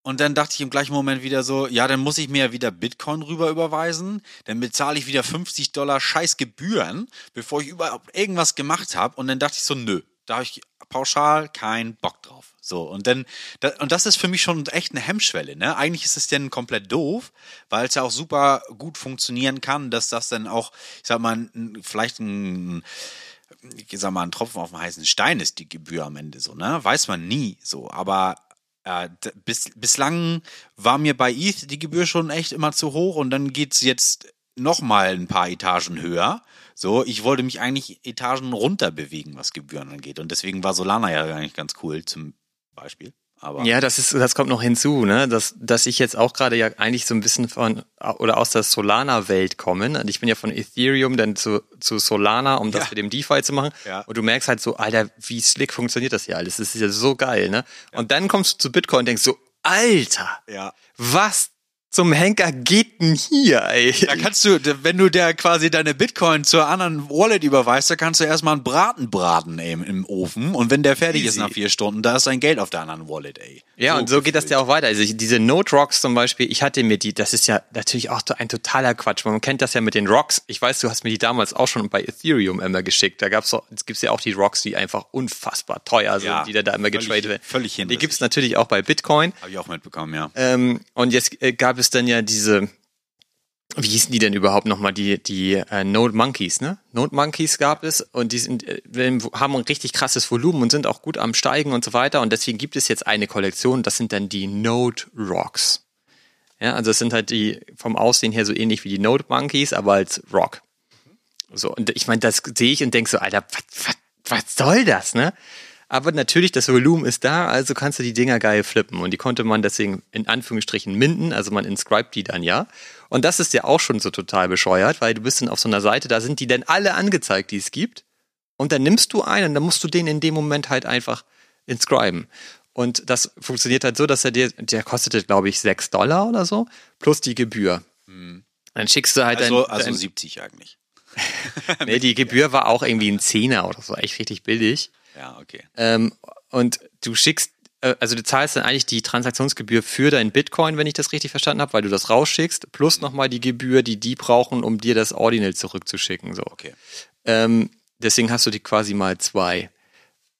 Und dann dachte ich im gleichen Moment wieder so, ja, dann muss ich mir ja wieder Bitcoin rüber überweisen. Dann bezahle ich wieder 50 Dollar scheiß Gebühren, bevor ich überhaupt irgendwas gemacht habe. Und dann dachte ich so, nö, da habe ich pauschal keinen Bock drauf. So, und dann, da, und das ist für mich schon echt eine Hemmschwelle, ne? Eigentlich ist es dann komplett doof, weil es ja auch super gut funktionieren kann, dass das dann auch, ich sag mal, vielleicht ein, ich sag mal, ein Tropfen auf dem heißen Stein ist die Gebühr am Ende so, ne? Weiß man nie so. Aber äh, bis, bislang war mir bei ETH die Gebühr schon echt immer zu hoch und dann geht's jetzt noch mal ein paar Etagen höher. So, ich wollte mich eigentlich Etagen runter bewegen, was Gebühren angeht. Und deswegen war Solana ja eigentlich ganz cool zum Beispiel. Aber ja, das ist, das kommt noch hinzu, ne? Dass, dass ich jetzt auch gerade ja eigentlich so ein bisschen von oder aus der Solana-Welt komme. Und ich bin ja von Ethereum dann zu, zu Solana, um das Ja. mit dem DeFi zu machen. Ja. Und du merkst halt so, Alter, wie slick funktioniert das hier alles? Das ist ja so geil, ne? Und dann kommst du zu Bitcoin und denkst so, Alter, ja. was zum Henker geht denn hier, ey? Da kannst du, wenn du der quasi deine Bitcoin zur anderen Wallet überweist, da kannst du erstmal einen Braten braten ey, im Ofen und wenn der fertig ist Easy. nach vier Stunden, da ist dein Geld auf der anderen Wallet, ey. Ja, und so geht das ja auch weiter. Also diese Note Rocks zum Beispiel, ich hatte mir die, das ist ja natürlich auch so ein totaler Quatsch. Man kennt das ja mit den Rocks. Ich weiß, du hast mir die damals auch schon bei Ethereum immer geschickt. Da gab's auch, es gibt ja auch die Rocks, die einfach unfassbar teuer sind, Ja, die da, da immer völlig- getradet werden. völlig Die hinlässig. gibt's natürlich auch bei Bitcoin. Habe ich auch mitbekommen, ja. Ähm, und jetzt äh, gab es dann ja diese, wie hießen die denn überhaupt nochmal, die, die äh, Node Monkeys, ne? Node Monkeys gab es und die sind, äh, haben ein richtig krasses Volumen und sind auch gut am Steigen und so weiter. Und deswegen gibt es jetzt eine Kollektion, das sind dann die Node Rocks. Ja, also es sind halt die vom Aussehen her so ähnlich wie die Node Monkeys, aber als Rock. So, und ich meine, das sehe ich und denke so, Alter, was soll das, ne? Aber natürlich, das Volumen ist da, also kannst du die Dinger geil flippen. Und die konnte man deswegen in Anführungsstrichen minden, also man inscribt die dann ja. Und das ist ja auch schon so total bescheuert, weil du bist dann auf so einer Seite, da sind die dann alle angezeigt, die es gibt. Und dann nimmst du einen und dann musst du den in dem Moment halt einfach inscriben. Und das funktioniert halt so, dass er dir, der kostete, glaube ich, 6 Dollar oder so, plus die Gebühr. Dann schickst du halt Also, dein, also dein, 70 eigentlich. nee, die Gebühr war auch irgendwie ein Zehner oder so, echt richtig billig. Ja, okay. Ähm, und du schickst, äh, also du zahlst dann eigentlich die Transaktionsgebühr für deinen Bitcoin, wenn ich das richtig verstanden habe, weil du das rausschickst, plus nochmal die Gebühr, die die brauchen, um dir das Ordinal zurückzuschicken. So. Okay. Ähm, deswegen hast du die quasi mal zwei.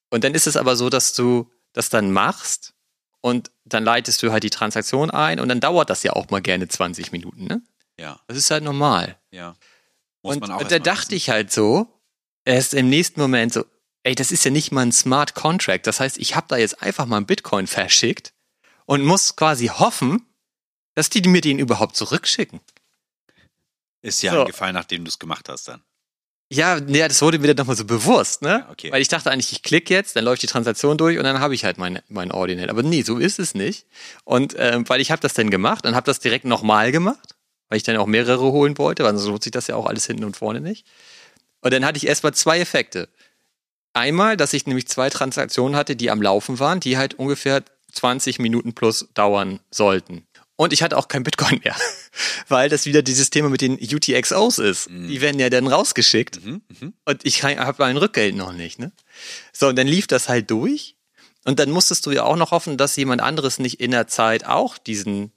Und dann ist es aber so, dass du das dann machst und dann leitest du halt die Transaktion ein und dann dauert das ja auch mal gerne 20 Minuten, ne? Ja, Das ist halt normal. ja. Muss Und, man auch und da dachte ich halt so, erst im nächsten Moment so, ey, das ist ja nicht mal ein Smart Contract. Das heißt, ich habe da jetzt einfach mal einen Bitcoin verschickt und muss quasi hoffen, dass die mir den überhaupt zurückschicken. Ist ja So. eingefallen, nachdem du es gemacht hast dann. Ja, ja, das wurde mir dann nochmal so bewusst, ne? Ja, okay. Weil ich dachte eigentlich, ich klicke jetzt, dann läuft die Transaktion durch und dann habe ich halt mein, mein Ordinal. Aber nee, so ist es nicht. Und ähm, weil ich habe das dann gemacht und habe das direkt nochmal gemacht, weil ich dann auch mehrere holen wollte, weil sonst lohnt sich das ja auch alles hinten und vorne nicht. Und dann hatte ich erstmal zwei Effekte. Einmal, dass ich nämlich zwei Transaktionen hatte, die am Laufen waren, die halt ungefähr 20 Minuten plus dauern sollten. Und ich hatte auch kein Bitcoin mehr, weil das wieder dieses Thema mit den UTXOs ist. Die werden ja dann rausgeschickt und ich habe mein Rückgeld noch nicht. Ne? So, und dann lief das halt durch und dann musstest du ja auch noch hoffen, dass jemand anderes nicht in der Zeit auch diesen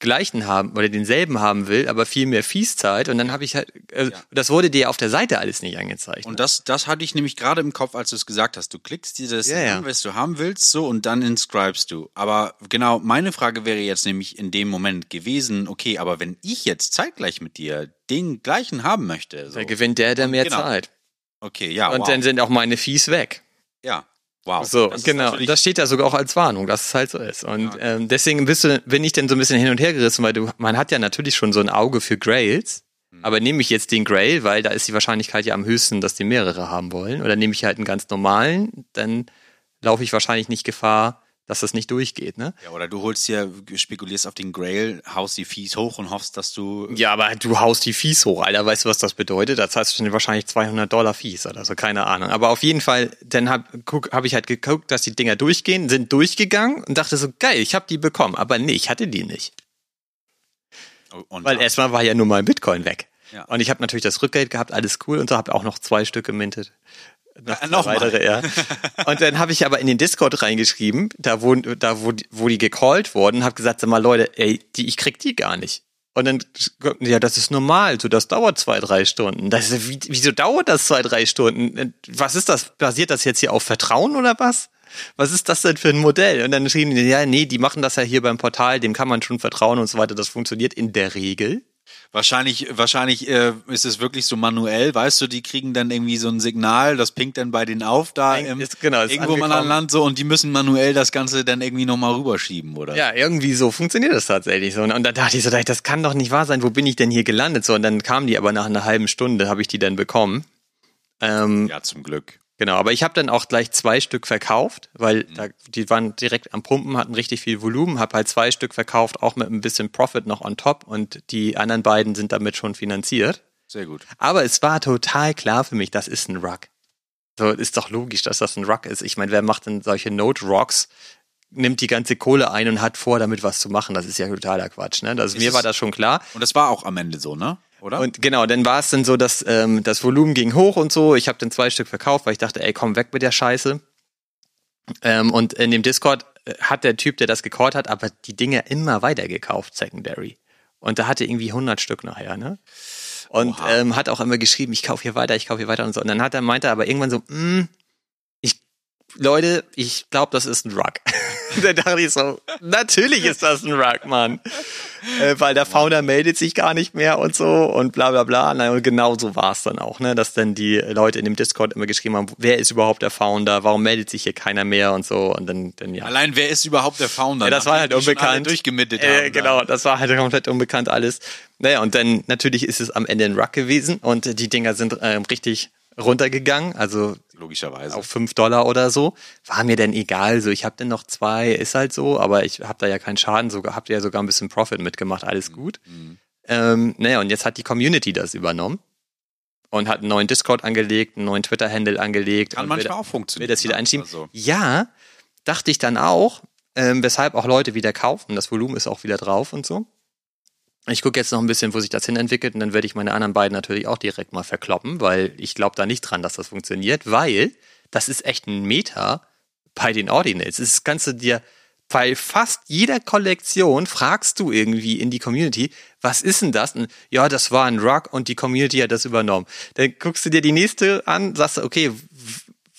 gleichen haben oder denselben haben will, aber viel mehr Fees zahlt und dann habe ich halt, äh, Ja. das wurde dir auf der Seite alles nicht angezeigt. Und das, das hatte ich nämlich gerade im Kopf, als du es gesagt hast. Du klickst dir das Ja, ja. an, was du haben willst, so und dann inscribest du. Aber genau, meine Frage wäre jetzt nämlich in dem Moment gewesen, okay, aber wenn ich jetzt zeitgleich mit dir den gleichen haben möchte, so, da gewinnt der, der mehr Genau. zahlt. okay, ja, Und wow. dann sind auch meine Fees weg. ja, wow. So, Das genau. Das steht da sogar auch als Warnung, dass es halt so ist. Und ähm, deswegen bist du, bin ich dann so ein bisschen hin und her gerissen, weil du, man hat ja natürlich schon so ein Auge für Grails. Hm. Aber nehme ich jetzt den Grail, weil da ist die Wahrscheinlichkeit ja am höchsten, dass die mehrere haben wollen, oder nehme ich halt einen ganz normalen, dann laufe ich wahrscheinlich nicht Gefahr, dass das nicht durchgeht, ne? ja, oder du holst dir, spekulierst auf den Grail, haust die Fees hoch und hoffst, dass du Ja, aber du haust die Fees hoch, Alter. Weißt du, was das bedeutet? Das heißt schon wahrscheinlich 200 Dollar Fees oder so, keine Ahnung. Aber auf jeden Fall, dann habe hab ich halt geguckt, dass die Dinger durchgehen, sind durchgegangen und dachte so, geil, ich habe die bekommen. Aber nee, ich hatte die nicht. und Weil erstmal war ja nur mein Bitcoin weg. Ja. Und ich habe natürlich das Rückgeld gehabt, alles cool. Und so habe auch noch zwei Stück gemintet. Noch, Äh, noch weitere, ja. Und dann habe ich aber in den Discord reingeschrieben, da wo, da wo, die- wo die gecallt wurden, habe gesagt, sag mal Leute, ey, die, ich krieg die gar nicht. Und dann, ja, das ist normal, so das dauert zwei, drei Stunden. Das ist, wie, wieso dauert das zwei, drei Stunden? Was ist das? Basiert das jetzt hier auf Vertrauen oder was? Was ist das denn für ein Modell? Und dann schrieben die, ja, nee, die machen das ja hier beim Portal, dem kann man schon vertrauen und so weiter. Das funktioniert in der Regel. Wahrscheinlich, wahrscheinlich äh, ist es wirklich so manuell, weißt du, die kriegen dann irgendwie so ein Signal, das pinkt dann bei denen auf da im, ist- genau, ist irgendwo anderen angekommen. Land so und die müssen manuell das Ganze dann irgendwie nochmal rüberschieben, oder? Ja, irgendwie so funktioniert das tatsächlich so. Und dann dachte ich so, das kann doch nicht wahr sein, wo bin ich denn hier gelandet? So, und dann kamen die aber nach einer halben Stunde, habe ich die dann bekommen. Ähm, Ja, zum Glück. Genau, aber ich habe dann auch gleich zwei Stück verkauft, weil da, die waren direkt am Pumpen, hatten richtig viel Volumen, habe halt zwei Stück verkauft, auch mit ein bisschen Profit noch on top und die anderen beiden sind damit schon finanziert. Sehr gut. Aber es war total klar für mich, das ist ein Rug. So ist doch logisch, dass das ein Rug ist. Ich meine, wer macht denn solche Note Rocks nimmt die ganze Kohle ein und hat vor, damit was zu machen. Das ist ja totaler Quatsch. Ne? Also mir es- war das schon klar. Und das war auch am Ende so, ne? Oder? Und genau, dann war es dann so, dass ähm, das Volumen ging hoch und so. Ich habe dann zwei Stück verkauft, weil ich dachte, ey, komm weg mit der Scheiße. Ähm, und in dem Discord äh, hat der Typ, der das gecallt hat, aber die Dinge immer weiter gekauft, Secondary. Und da hatte irgendwie 100 Stück nachher, ne? Und ähm, hat auch immer geschrieben, ich kaufe hier weiter, ich kaufe hier weiter und so. Und dann hat er meinte er aber irgendwann so, mm, ich, Leute, ich glaube, das ist ein Rug. da dachte ich so, natürlich ist das ein Rug, Mann. Äh, weil der Founder meldet sich gar nicht mehr und so und bla bla bla. Na, und genau so war es dann auch, ne? Dass dann die Leute in dem Discord immer geschrieben haben, wer ist überhaupt der Founder, warum meldet sich hier keiner mehr und so. Und dann, dann ja. Allein wer ist überhaupt der Founder? Ja, das war halt unbekannt. Durchgemittet äh, haben. genau, das war halt komplett unbekannt alles. Naja, und dann natürlich ist es am Ende ein Ruck gewesen und äh, die Dinger sind ähm, richtig runtergegangen, also Logischerweise. auf 5 Dollar oder so. War mir denn egal, so ich habe dann noch zwei, ist halt so, aber ich habe da ja keinen Schaden, sogar habt ihr ja sogar ein bisschen Profit mitgemacht, alles gut. Ähm, naja, und jetzt hat die Community das übernommen und hat einen neuen Discord angelegt, einen neuen Twitter-Handle angelegt. Kann manchmal will- auch funktionieren. will das wieder ne? einschieben. Also, Ja, dachte ich dann auch, ähm, weshalb auch Leute wieder kaufen. Das Volumen ist auch wieder drauf und so. Ich gucke jetzt noch ein bisschen, wo sich das hin entwickelt und dann werde ich meine anderen beiden natürlich auch direkt mal verkloppen, weil ich glaube da nicht dran, dass das funktioniert, weil das ist echt ein Meta bei den Ordinals. Das kannst du dir bei fast jeder Kollektion fragst du irgendwie in die Community, was ist denn das? Und, ja, das war ein Rug und die Community hat das übernommen. Dann guckst du dir die nächste an, sagst du, okay,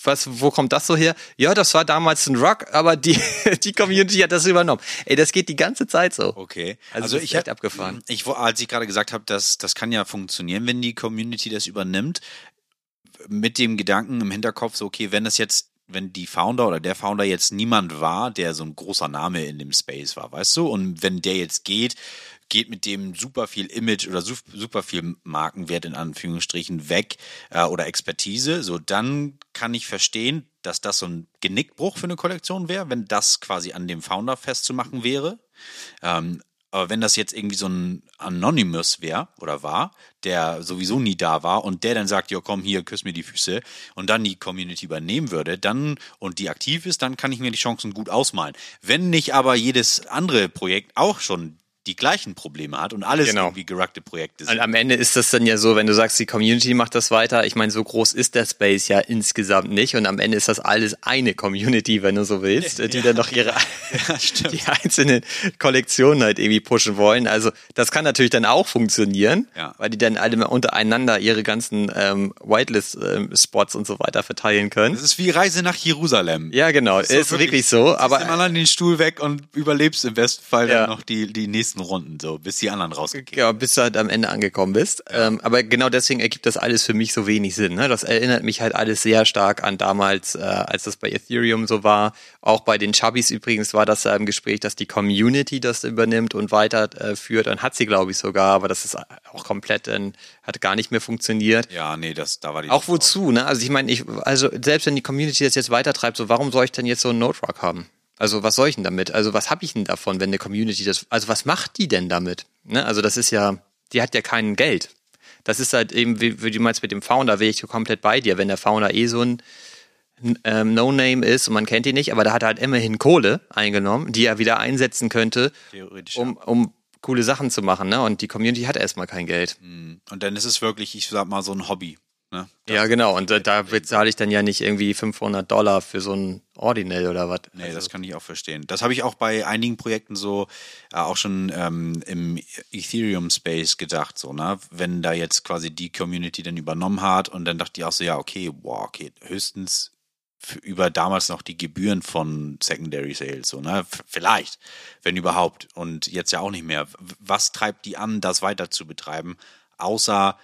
was, wo kommt das so her? Ja, das war damals ein Rug, aber die, die Community hat das übernommen. Ey, das geht die ganze Zeit so. Okay. Also, das ist echt abgefahren. Ich, als ich gerade gesagt habe, dass das kann ja funktionieren, wenn die Community das übernimmt, mit dem Gedanken im Hinterkopf, so okay, wenn das jetzt, wenn die Founder oder der Founder jetzt niemand war, der so ein großer Name in dem Space war, weißt du, und wenn der jetzt geht, geht mit dem super viel Image oder su- super viel Markenwert in Anführungsstrichen weg äh, oder Expertise, so dann kann ich verstehen, dass das so ein Genickbruch für eine Kollektion wäre, wenn das quasi an dem Founder festzumachen wäre. Ähm, aber wenn das jetzt irgendwie so ein Anonymous wäre oder war, der sowieso nie da war und der dann sagt, ja komm hier, küss mir die Füße und dann die Community übernehmen würde, dann und die aktiv ist, dann kann ich mir die Chancen gut ausmalen. Wenn nicht aber jedes andere Projekt auch schon die gleichen Probleme hat und alles Genau. irgendwie geruckte Projekte Und sind. am Ende ist das dann ja so, wenn du sagst, die Community macht das weiter. Ich meine, so groß ist der Space ja insgesamt nicht. Und am Ende ist das alles eine Community, wenn du so willst, die dann doch ihre Ja, die einzelnen Kollektionen halt irgendwie pushen wollen. Also das kann natürlich dann auch funktionieren, Ja. weil die dann alle mal untereinander ihre ganzen ähm, Whitelist-Spots und so weiter verteilen können. Das ist wie Reise nach Jerusalem. Ja, genau, ist, So wirklich, so. ziehst Aber dem anderen den Stuhl weg und überlebst im besten Fall Ja. dann noch die, die nächsten Runden, so, bis die anderen rausgekickt Ja, bis du halt am Ende angekommen bist. Ähm, aber genau deswegen ergibt das alles für mich so wenig Sinn. Ne? Das erinnert mich halt alles sehr stark an damals, äh, als das bei Ethereum so war. Auch bei den Chubbys übrigens war das ja im Gespräch, dass die Community das übernimmt und weiterführt. Äh, und hat sie, glaube ich, sogar. Aber das ist auch komplett, äh, hat gar nicht mehr funktioniert. Ja, nee, das, da war die. Auch wozu, ne? Also ich meine, ich, also selbst wenn die Community das jetzt weitertreibt, so warum soll ich denn jetzt so einen Node-Rock haben? Also was soll ich denn damit? Also was habe ich denn davon, wenn eine Community das, also was macht die denn damit? Ne? Also das ist ja, die hat ja kein Geld. Das ist halt eben, wie, wie du meinst mit dem Founder, wäre ich komplett bei dir. Wenn der Founder eh so ein ähm, No-Name ist und man kennt ihn nicht, aber da hat er halt immerhin Kohle eingenommen, die er wieder einsetzen könnte, um, um coole Sachen zu machen. Ne? Und die Community hat erstmal kein Geld. Und dann ist es wirklich, ich sag mal, so ein Hobby. Ne? Ja, genau. Und äh, da bezahle ich dann ja nicht irgendwie 500 Dollar für so ein Ordinal oder was. Nee, Also, das kann ich auch verstehen. Das habe ich auch bei einigen Projekten so äh, auch schon ähm, im Ethereum Space gedacht, so, ne? Wenn da jetzt quasi die Community dann übernommen hat und dann dachte ich auch so, ja, okay, wow, okay, höchstens über damals noch die Gebühren von Secondary Sales, so, ne? F vielleicht, wenn überhaupt. Und jetzt ja auch nicht mehr. Was treibt die an, das weiter zu betreiben, außer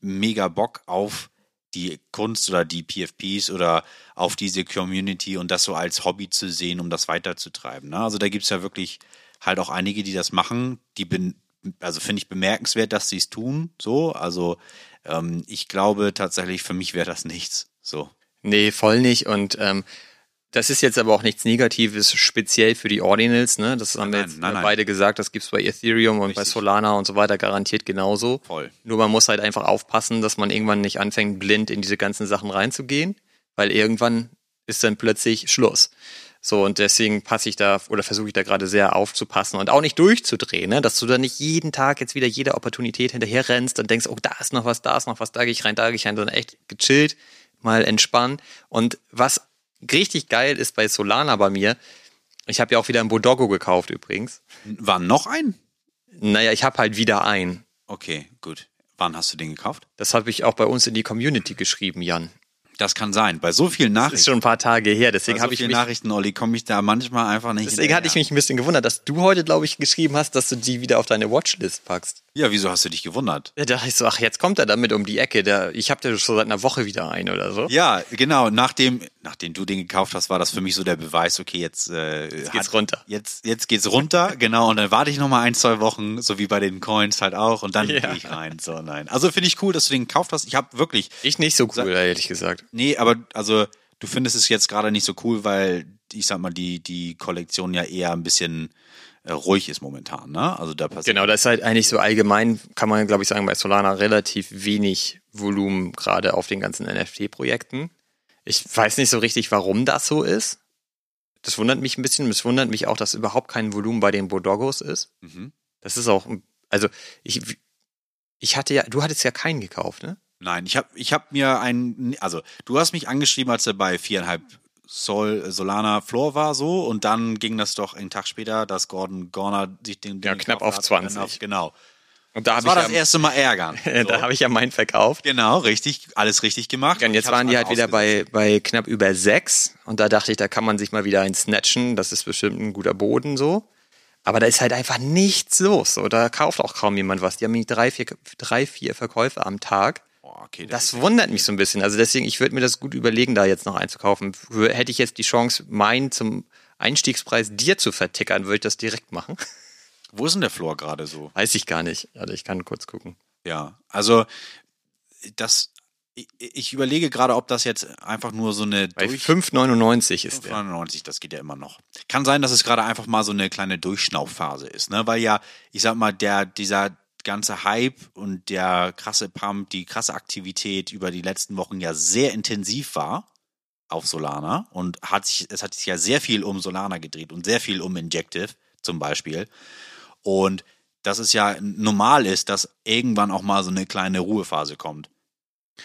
mega Bock auf die Kunst oder die PFPs oder auf diese Community und das so als Hobby zu sehen, um das weiterzutreiben. Ne? Also da gibt's ja wirklich halt auch einige, die das machen, die bin, also finde ich bemerkenswert, dass sie es tun. So, also ähm, ich glaube tatsächlich, für mich wäre das nichts. So. Nee, voll nicht. Und ähm, das ist jetzt aber auch nichts Negatives, speziell für die Ordinals. Ne? Das haben wir Nein, jetzt nein, nein. beide gesagt. Das gibt's bei Ethereum und bei Richtig. Solana und so weiter garantiert genauso. Voll. Nur man muss halt einfach aufpassen, dass man irgendwann nicht anfängt, blind in diese ganzen Sachen reinzugehen, weil irgendwann ist dann plötzlich Schluss. So, und deswegen passe ich da oder versuche ich da gerade sehr aufzupassen und auch nicht durchzudrehen, ne? dass du da nicht jeden Tag jetzt wieder jede Opportunität hinterher rennst und denkst, oh, da ist noch was, da ist noch was, da gehe ich rein, da gehe ich rein, sondern echt gechillt, mal entspannen. Und was richtig geil ist bei Solana bei mir, ich habe ja auch wieder ein Bodoggo gekauft übrigens. War noch ein? Naja, ich habe halt wieder ein. Okay, gut. Wann hast du den gekauft? Das habe ich auch bei uns in die Community geschrieben, Jan. Das kann sein. Bei so vielen Das ist Nachrichten, schon ein paar Tage her, deswegen so habe ich mich Nachrichten, Olli, komme ich da manchmal einfach nicht Deswegen hatte ich hinterher. mich ein bisschen gewundert, dass du heute, glaube ich, geschrieben hast, dass du die wieder auf deine Watchlist packst. Ja, wieso hast du dich gewundert? Da dachte ich so, ach, jetzt kommt er damit um die Ecke. Der, ich habe da schon seit einer Woche wieder ein oder so. Ja, genau. Nachdem, nachdem du den gekauft hast, war das für mich so der Beweis, okay, jetzt, äh, jetzt geht's runter. Jetzt, jetzt geht's runter, genau. Und dann warte ich noch mal ein, zwei Wochen, so wie bei den Coins halt auch. Und dann Ja. gehe ich rein. So, nein. Also finde ich cool, dass du den gekauft hast. Ich habe wirklich, Ich nicht so cool, ehrlich gesagt. nee, aber also du findest es jetzt gerade nicht so cool, weil ich sag mal, die, die Kollektion ja eher ein bisschen ruhig ist momentan, ne? Also da passiert. Genau, das ist halt eigentlich so allgemein, kann man, glaube ich, sagen, bei Solana relativ wenig Volumen gerade auf den ganzen NFT-Projekten. Ich weiß nicht so richtig, warum das so ist. Das wundert mich ein bisschen. Es wundert mich auch, dass überhaupt kein Volumen bei den Bodogos ist. Mhm. Das ist auch, also ich, ich hatte ja, du hattest ja keinen gekauft, ne? Nein, ich habe ich hab mir einen, also du hast mich angeschrieben, als er bei viereinhalb Sol, Solana Floor war so und dann ging das doch einen Tag später, dass Gordon Gorner sich den, den Ja, knapp auf hat. 20. Dann Auf, genau. Und da Das war ich das ja, erste Mal ärgern. da habe ich ja meinen verkauft. Genau, richtig, alles richtig gemacht. Und ich jetzt waren die halt wieder bei, bei knapp über sechs. Und da dachte ich, da kann man sich mal wieder einen snatchen. Das ist bestimmt ein guter Boden so. Aber da ist halt einfach nichts los. So, da kauft auch kaum jemand was. Die haben nämlich drei, vier, drei, vier Verkäufe am Tag. Okay, Das wundert mich so ein bisschen. Also deswegen, ich würde mir das gut überlegen, da jetzt noch einzukaufen. Hätte ich jetzt die Chance, meinen zum Einstiegspreis dir zu vertickern, würde ich das direkt machen. Wo ist denn der Floor gerade so? Weiß ich gar nicht. Also ich kann kurz gucken. Ja, also das, ich, überlege gerade, ob das jetzt einfach nur so eine Bei durch 5,99 ist der. 95, das geht ja immer noch. Kann sein, dass es gerade einfach mal so eine kleine Durchschnaufphase ist, ne? Weil ja, ich sag mal, der, dieser ganze Hype und der krasse Pump, die krasse Aktivität über die letzten Wochen ja sehr intensiv war auf Solana und hat sich, es hat sich ja sehr viel um Solana gedreht und sehr viel um Injective zum Beispiel. Und dass es ja normal ist, dass irgendwann auch mal so eine kleine Ruhephase kommt.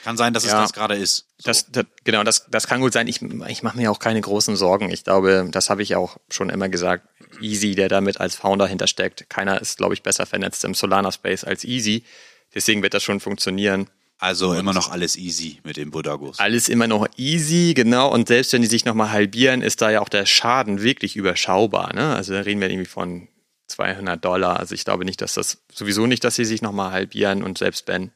Kann sein, dass es Ja. das gerade ist. So. Das, das, genau, das, das kann gut sein. Ich, ich mache mir auch keine großen Sorgen. Ich glaube, das habe ich auch schon immer gesagt. Easy, der damit als Founder hintersteckt. Keiner ist, glaube ich, besser vernetzt im Solana-Space als Easy. Deswegen wird das schon funktionieren. also immer noch alles easy mit den Budagos. Alles immer noch easy, genau. Und selbst wenn die sich nochmal halbieren, ist da ja auch der Schaden wirklich überschaubar. Ne? Also da reden wir irgendwie von 200 Dollar. Also ich glaube nicht, dass das, sowieso nicht, dass sie sich nochmal halbieren. Und selbst wenn,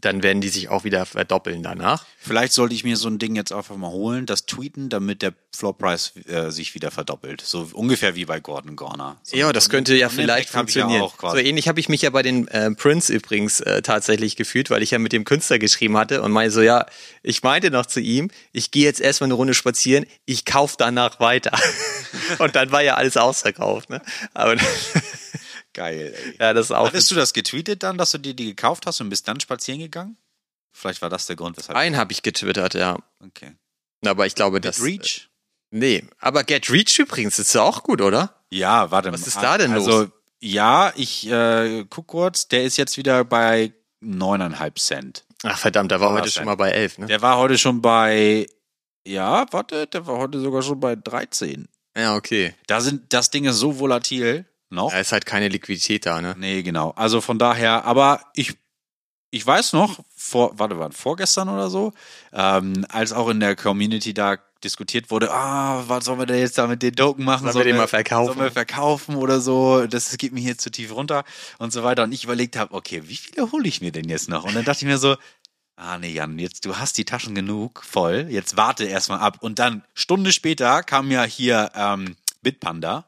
dann werden die sich auch wieder verdoppeln danach. Vielleicht sollte ich mir so ein Ding jetzt einfach mal holen, das tweeten, damit der Floor Price äh, sich wieder verdoppelt. So ungefähr wie bei Gordon Gorner. So Ja, das könnte ja vielleicht ja funktionieren. auch so ähnlich habe ich mich ja bei den äh, Prince übrigens äh, tatsächlich gefühlt, weil ich ja mit dem Künstler geschrieben hatte und meinte so, ja, ich meinte noch zu ihm, ich gehe jetzt erstmal eine Runde spazieren, ich kaufe danach weiter. und dann war ja alles ausverkauft. Ne? Aber Geil, ey. ja, das ist auch. Hattest du das getweetet dann, dass du dir die gekauft hast und bist dann spazieren gegangen? Vielleicht war das der Grund, weshalb. Einen habe ich getwittert, ja. Okay. Aber ich glaube, Mit das. Reach? Nee, aber Get Reach übrigens ist ja auch gut, oder? Ja, warte Was mal. ist da denn also, los? ja, ich äh, guck kurz, der ist jetzt wieder bei neuneinhalb Cent. Ach verdammt, da war heute das schon mal bei elf, ne? Der war heute schon bei, ja, warte, der war heute sogar schon bei 13. Ja, okay. Da sind, das Ding ist so volatil noch. Da ist halt keine Liquidität da, ne? Nee, genau. Also von daher, aber ich, ich weiß noch, vor, warte, war vorgestern oder so, ähm, als auch in der Community da diskutiert wurde, ah, was sollen wir denn jetzt da mit den Token machen? Sollen wir den mal verkaufen? Sollen wir verkaufen oder so? Das geht mir hier zu tief runter und so weiter. Und ich überlegt habe, okay, wie viele hole ich mir denn jetzt noch? Und dann dachte ich mir so, ah nee, Jan, jetzt du hast die Taschen genug voll, jetzt warte erstmal ab. Und dann Stunde später kam ja hier ähm, Bitpanda.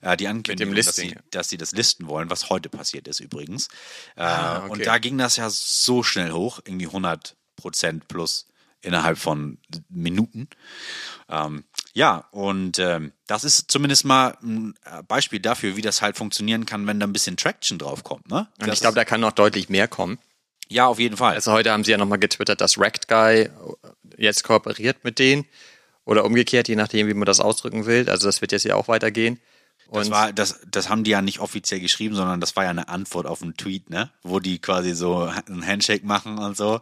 Äh, die Ankündigung, dass, sie, dass sie das listen wollen, was heute passiert ist übrigens. Äh, Ah, okay. Und da ging das ja so schnell hoch, irgendwie 100 Prozent plus innerhalb von Minuten. Ähm, ja, und ähm, das ist zumindest mal ein äh, Beispiel dafür, wie das halt funktionieren kann, wenn da ein bisschen Traction drauf kommt. Ne? Und Das ich glaube, da kann noch deutlich mehr kommen. ja, auf jeden Fall. Also heute haben sie ja nochmal getwittert, dass Wrecked Guy jetzt kooperiert mit denen. Oder umgekehrt, je nachdem, wie man das ausdrücken will. Also das wird jetzt ja auch weitergehen. Das Und war, das, das haben die ja nicht offiziell geschrieben, sondern das war ja eine Antwort auf einen Tweet, ne? Wo die quasi so einen Handshake machen und so.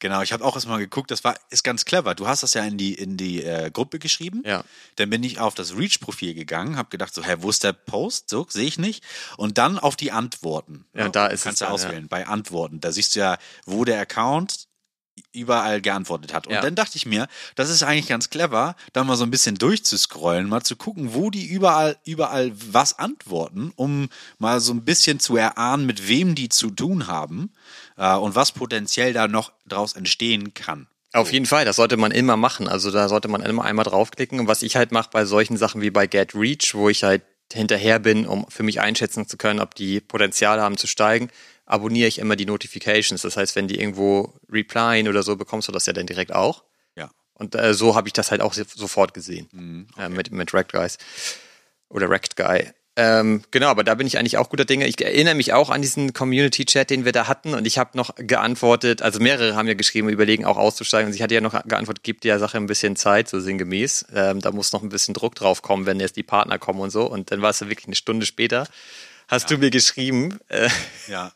Genau, ich habe auch erstmal geguckt, das war, ist ganz clever. Du hast das ja in die, in die äh, Gruppe geschrieben. Ja. Dann bin ich auf das Reach-Profil gegangen, habe gedacht, so, hä, wo ist der Post? So, sehe ich nicht. Und dann auf die Antworten. Ja, und da ist Kannst es du dann, auswählen, bei Antworten. Da siehst du ja, wo der Account überall geantwortet hat. Und Ja. dann dachte ich mir, das ist eigentlich ganz clever, da mal so ein bisschen durchzuscrollen, mal zu gucken, wo die überall, überall was antworten, um mal so ein bisschen zu erahnen, mit wem die zu tun haben äh, und was potenziell da noch draus entstehen kann. Auf jeden Fall, das sollte man immer machen. Also da sollte man immer einmal draufklicken. Und was ich halt mache bei solchen Sachen wie bei Get Reach, wo ich halt hinterher bin, um für mich einschätzen zu können, ob die Potenzial haben zu steigen, abonniere ich immer die Notifications. Das heißt, wenn die irgendwo replyen oder so, bekommst du das ja dann direkt auch. Ja. Und äh, so habe ich das halt auch sofort gesehen. äh, mit, mit Wrecked Guys. Oder Wrecked Guy. Ähm, genau, aber da bin ich eigentlich auch guter Dinge. Ich erinnere mich auch an diesen Community-Chat, den wir da hatten und ich habe noch geantwortet, also mehrere haben ja geschrieben, überlegen auch auszusteigen und ich hatte ja noch geantwortet, gibt der Sache ein bisschen Zeit, so sinngemäß. Ähm, da muss noch ein bisschen Druck drauf kommen, wenn jetzt die Partner kommen und so und dann war es ja wirklich eine Stunde später. Hast du mir geschrieben, äh, Ja.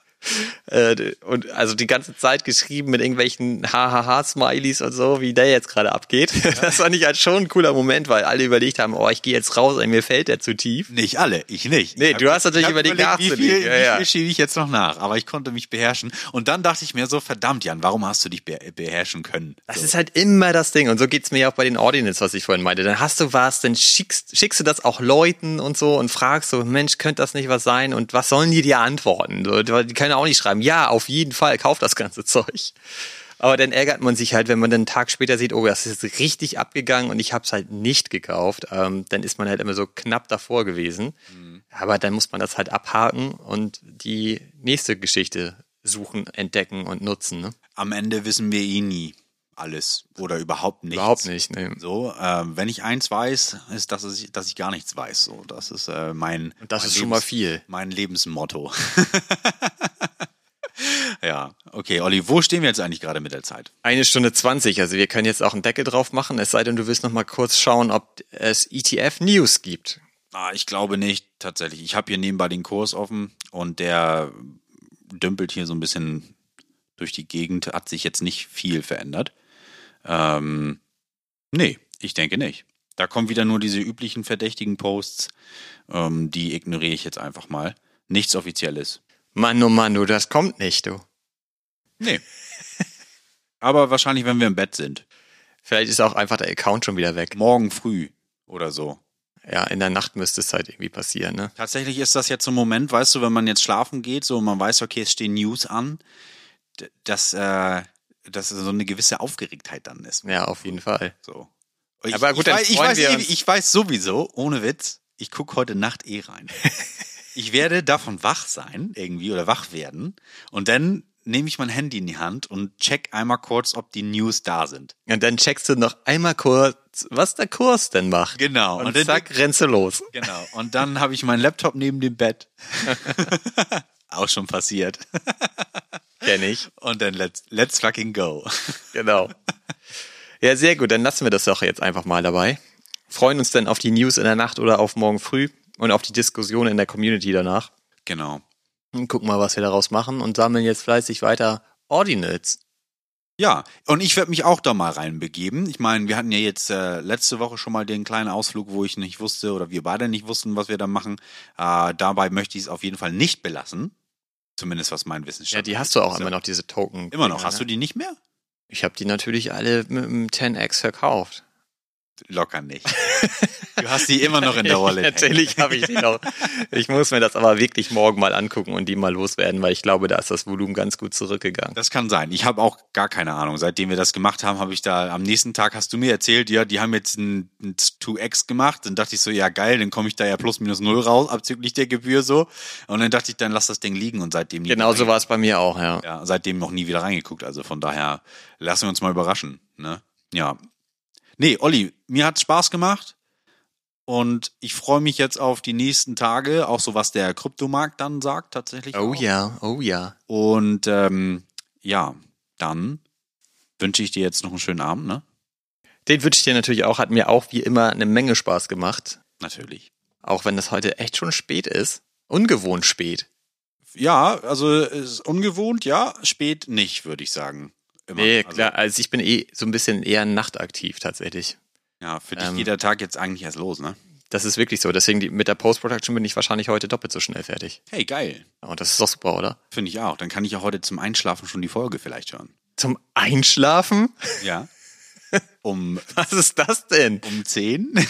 Äh, und also die ganze Zeit geschrieben mit irgendwelchen Hahaha-Smileys und so, wie der jetzt gerade abgeht. Das fand ich halt schon ein cooler Moment, weil alle überlegt haben, oh, ich gehe jetzt raus, ey, mir fällt der zu tief. Nicht alle, ich nicht. Nee, Ich du hast natürlich ich hab überlegt, wie viel, nachzulegen. Ja, wie ja. viel schiebe ich jetzt noch nach, aber ich konnte mich beherrschen. Und dann dachte ich mir so, verdammt Jan, warum hast du dich be beherrschen können? Das so. ist halt immer das Ding. Und so geht's mir ja auch bei den Ordinals, was ich vorhin meinte. Dann hast du was, dann schickst, schickst du das auch Leuten und so und fragst so, Mensch, könnte das nicht was sein? Und was sollen die dir antworten? So, die können auch nicht schreiben, ja, auf jeden Fall, kauf das ganze Zeug. Aber dann ärgert man sich halt, wenn man dann einen Tag später sieht, oh, das ist richtig abgegangen und ich habe es halt nicht gekauft. Ähm, dann ist man halt immer so knapp davor gewesen. Aber dann muss man das halt abhaken und die nächste Geschichte suchen, entdecken und nutzen. Ne? Am Ende wissen wir eh nie alles oder überhaupt nichts. Überhaupt nicht. Ne. So, ähm, wenn ich eins weiß, ist, dass ich, dass ich gar nichts weiß. So, das ist äh, mein. Und das mein ist schon mal viel. Mein Lebensmotto. ja, okay, Olli, wo stehen wir jetzt eigentlich gerade mit der Zeit? Eine Stunde zwanzig, also wir können jetzt auch einen Deckel drauf machen, es sei denn, du willst noch mal kurz schauen, ob es ETF News gibt. Ah, ich glaube nicht, tatsächlich. Ich habe hier nebenbei den Kurs offen und der dümpelt hier so ein bisschen durch die Gegend, hat sich jetzt nicht viel verändert. Ähm, nee, ich denke nicht. Da kommen wieder nur diese üblichen verdächtigen Posts, ähm, die ignoriere ich jetzt einfach mal. Nichts Offizielles. Mann, oh Mann, du, das kommt nicht, du. Nee. Aber wahrscheinlich, wenn wir im Bett sind. Vielleicht ist auch einfach der Account schon wieder weg. Morgen früh oder so. Ja, in der Nacht müsste es halt irgendwie passieren, ne? Tatsächlich ist das jetzt so ein Moment, weißt du, wenn man jetzt schlafen geht, so man weiß, okay, es stehen News an, dass, äh, dass so eine gewisse Aufgeregtheit dann ist. Ja, auf jeden Fall. So. Ich, Aber gut, ich, dann weiß, ich, weiß, eh, ich weiß sowieso, ohne Witz, ich gucke heute Nacht eh rein. ich werde davon wach sein, irgendwie, oder wach werden. Und dann nehme ich mein Handy in die Hand und check einmal kurz, ob die News da sind. Und dann checkst du noch einmal kurz, was der Kurs denn macht. Genau. Und, Und dann- zack, rennst du los. Genau. Und dann habe ich meinen Laptop neben dem Bett. Auch schon passiert. Kenn ich. Und dann let's, let's fucking go. Genau. Ja, sehr gut. Dann lassen wir das doch jetzt einfach mal dabei. Freuen uns dann auf die News in der Nacht oder auf morgen früh und auf die Diskussion in der Community danach. Genau. Und gucken mal, was wir daraus machen und sammeln jetzt fleißig weiter Ordinals. Ja, und ich werde mich auch da mal reinbegeben. Ich meine, wir hatten ja jetzt äh, letzte Woche schon mal den kleinen Ausflug, wo ich nicht wusste oder wir beide nicht wussten, was wir da machen. Äh, dabei möchte ich es auf jeden Fall nicht belassen. Zumindest was mein Wissensstand Ja, die hast du auch immer noch, diese Token. Immer noch. Hast du die nicht mehr? Ich habe die natürlich alle mit dem 10x verkauft. Locker nicht. Du hast die immer noch in der Wallet. Natürlich habe ich die noch. Ich muss mir das aber wirklich morgen mal angucken und die mal loswerden, weil ich glaube, da ist das Volumen ganz gut zurückgegangen. Das kann sein. Ich habe auch gar keine Ahnung. Seitdem wir das gemacht haben, habe ich da am nächsten Tag hast du mir erzählt, ja, die haben jetzt ein, ein 2x gemacht. Dann dachte ich so, ja geil, dann komme ich da ja plus minus null raus, abzüglich der Gebühr so. Und dann dachte ich, dann lass das Ding liegen und seitdem nie Genau so war es bei mir auch, ja. ja, seitdem noch nie wieder reingeguckt. Also von daher lassen wir uns mal überraschen. Ne? Ja. Nee, Olli, mir hat's Spaß gemacht. Und ich freue mich jetzt auf die nächsten Tage, auch so was der Kryptomarkt dann sagt tatsächlich. Oh auch. ja, oh ja. Und ähm, ja, dann wünsche ich dir jetzt noch einen schönen Abend, ne? Den wünsche ich dir natürlich auch. Hat mir auch wie immer eine Menge Spaß gemacht. Natürlich. Auch wenn das heute echt schon spät ist. Ungewohnt spät. Ja, also ist ungewohnt, ja, spät nicht, würde ich sagen. Immer. Nee, also, klar, also ich bin eh so ein bisschen eher nachtaktiv tatsächlich. Ja, für dich ähm, geht der Tag jetzt eigentlich erst los, ne? Das ist wirklich so. Deswegen die, mit der Post-Production bin ich wahrscheinlich heute doppelt so schnell fertig. Hey, geil. Und das ist doch super, oder? Finde ich auch. Dann kann ich ja heute zum Einschlafen schon die Folge vielleicht hören. Zum Einschlafen? Ja. Um, Was ist das denn? Um 10?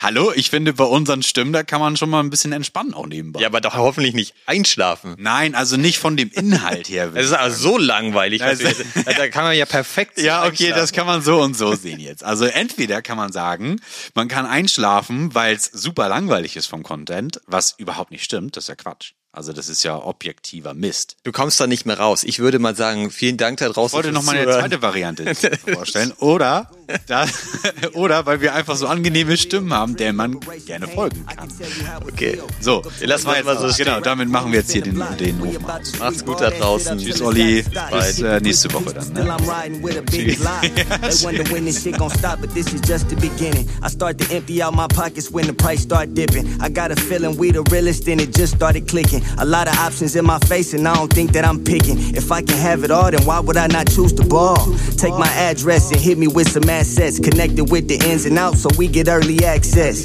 Hallo, ich finde, bei unseren Stimmen, da kann man schon mal ein bisschen entspannen auch nebenbei. Ja, aber doch hoffentlich nicht einschlafen. Nein, also nicht von dem Inhalt her. Es ist also so langweilig. Also, da kann man ja perfekt. Ja, okay, das kann man so und so sehen jetzt. Also entweder kann man sagen, man kann einschlafen, weil es super langweilig ist vom Content, was überhaupt nicht stimmt. Das ist ja Quatsch. Also das ist ja objektiver Mist. Du kommst da nicht mehr raus. Ich würde mal sagen, vielen Dank da draußen. Ich wollte noch mal eine zweite Variante vorstellen. Oder, da, oder weil wir einfach so angenehme Stimmen haben, der man gerne folgen kann. Okay. So, lass mal mal so Genau, damit machen wir jetzt hier den, den Ofen aus. Macht's gut da draußen. Tschüss, Olli. Bis äh, nächste Woche dann. Ne? Tschüss. A lot of options in my face, and I don't think that I'm picking. If I can have it all, then why would I not choose the ball? Take my address and hit me with some assets. Connected with the ins and outs so we get early access.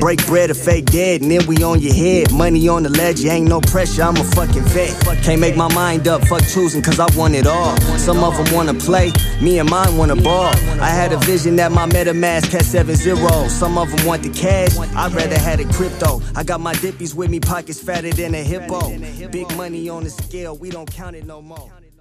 Break bread or fake dead, and then we on your head. Money on the ledge, ain't no pressure, I'm a fucking vet. Can't make my mind up, fuck choosing, cause I want it all. Some of them wanna play, me and mine wanna ball. I had a vision that my MetaMask had seven zeros. Some of them want the cash, I'd rather had a crypto. I got my dippies with me, pockets fatter than a hippo. Big money on the scale, we don't count it no more.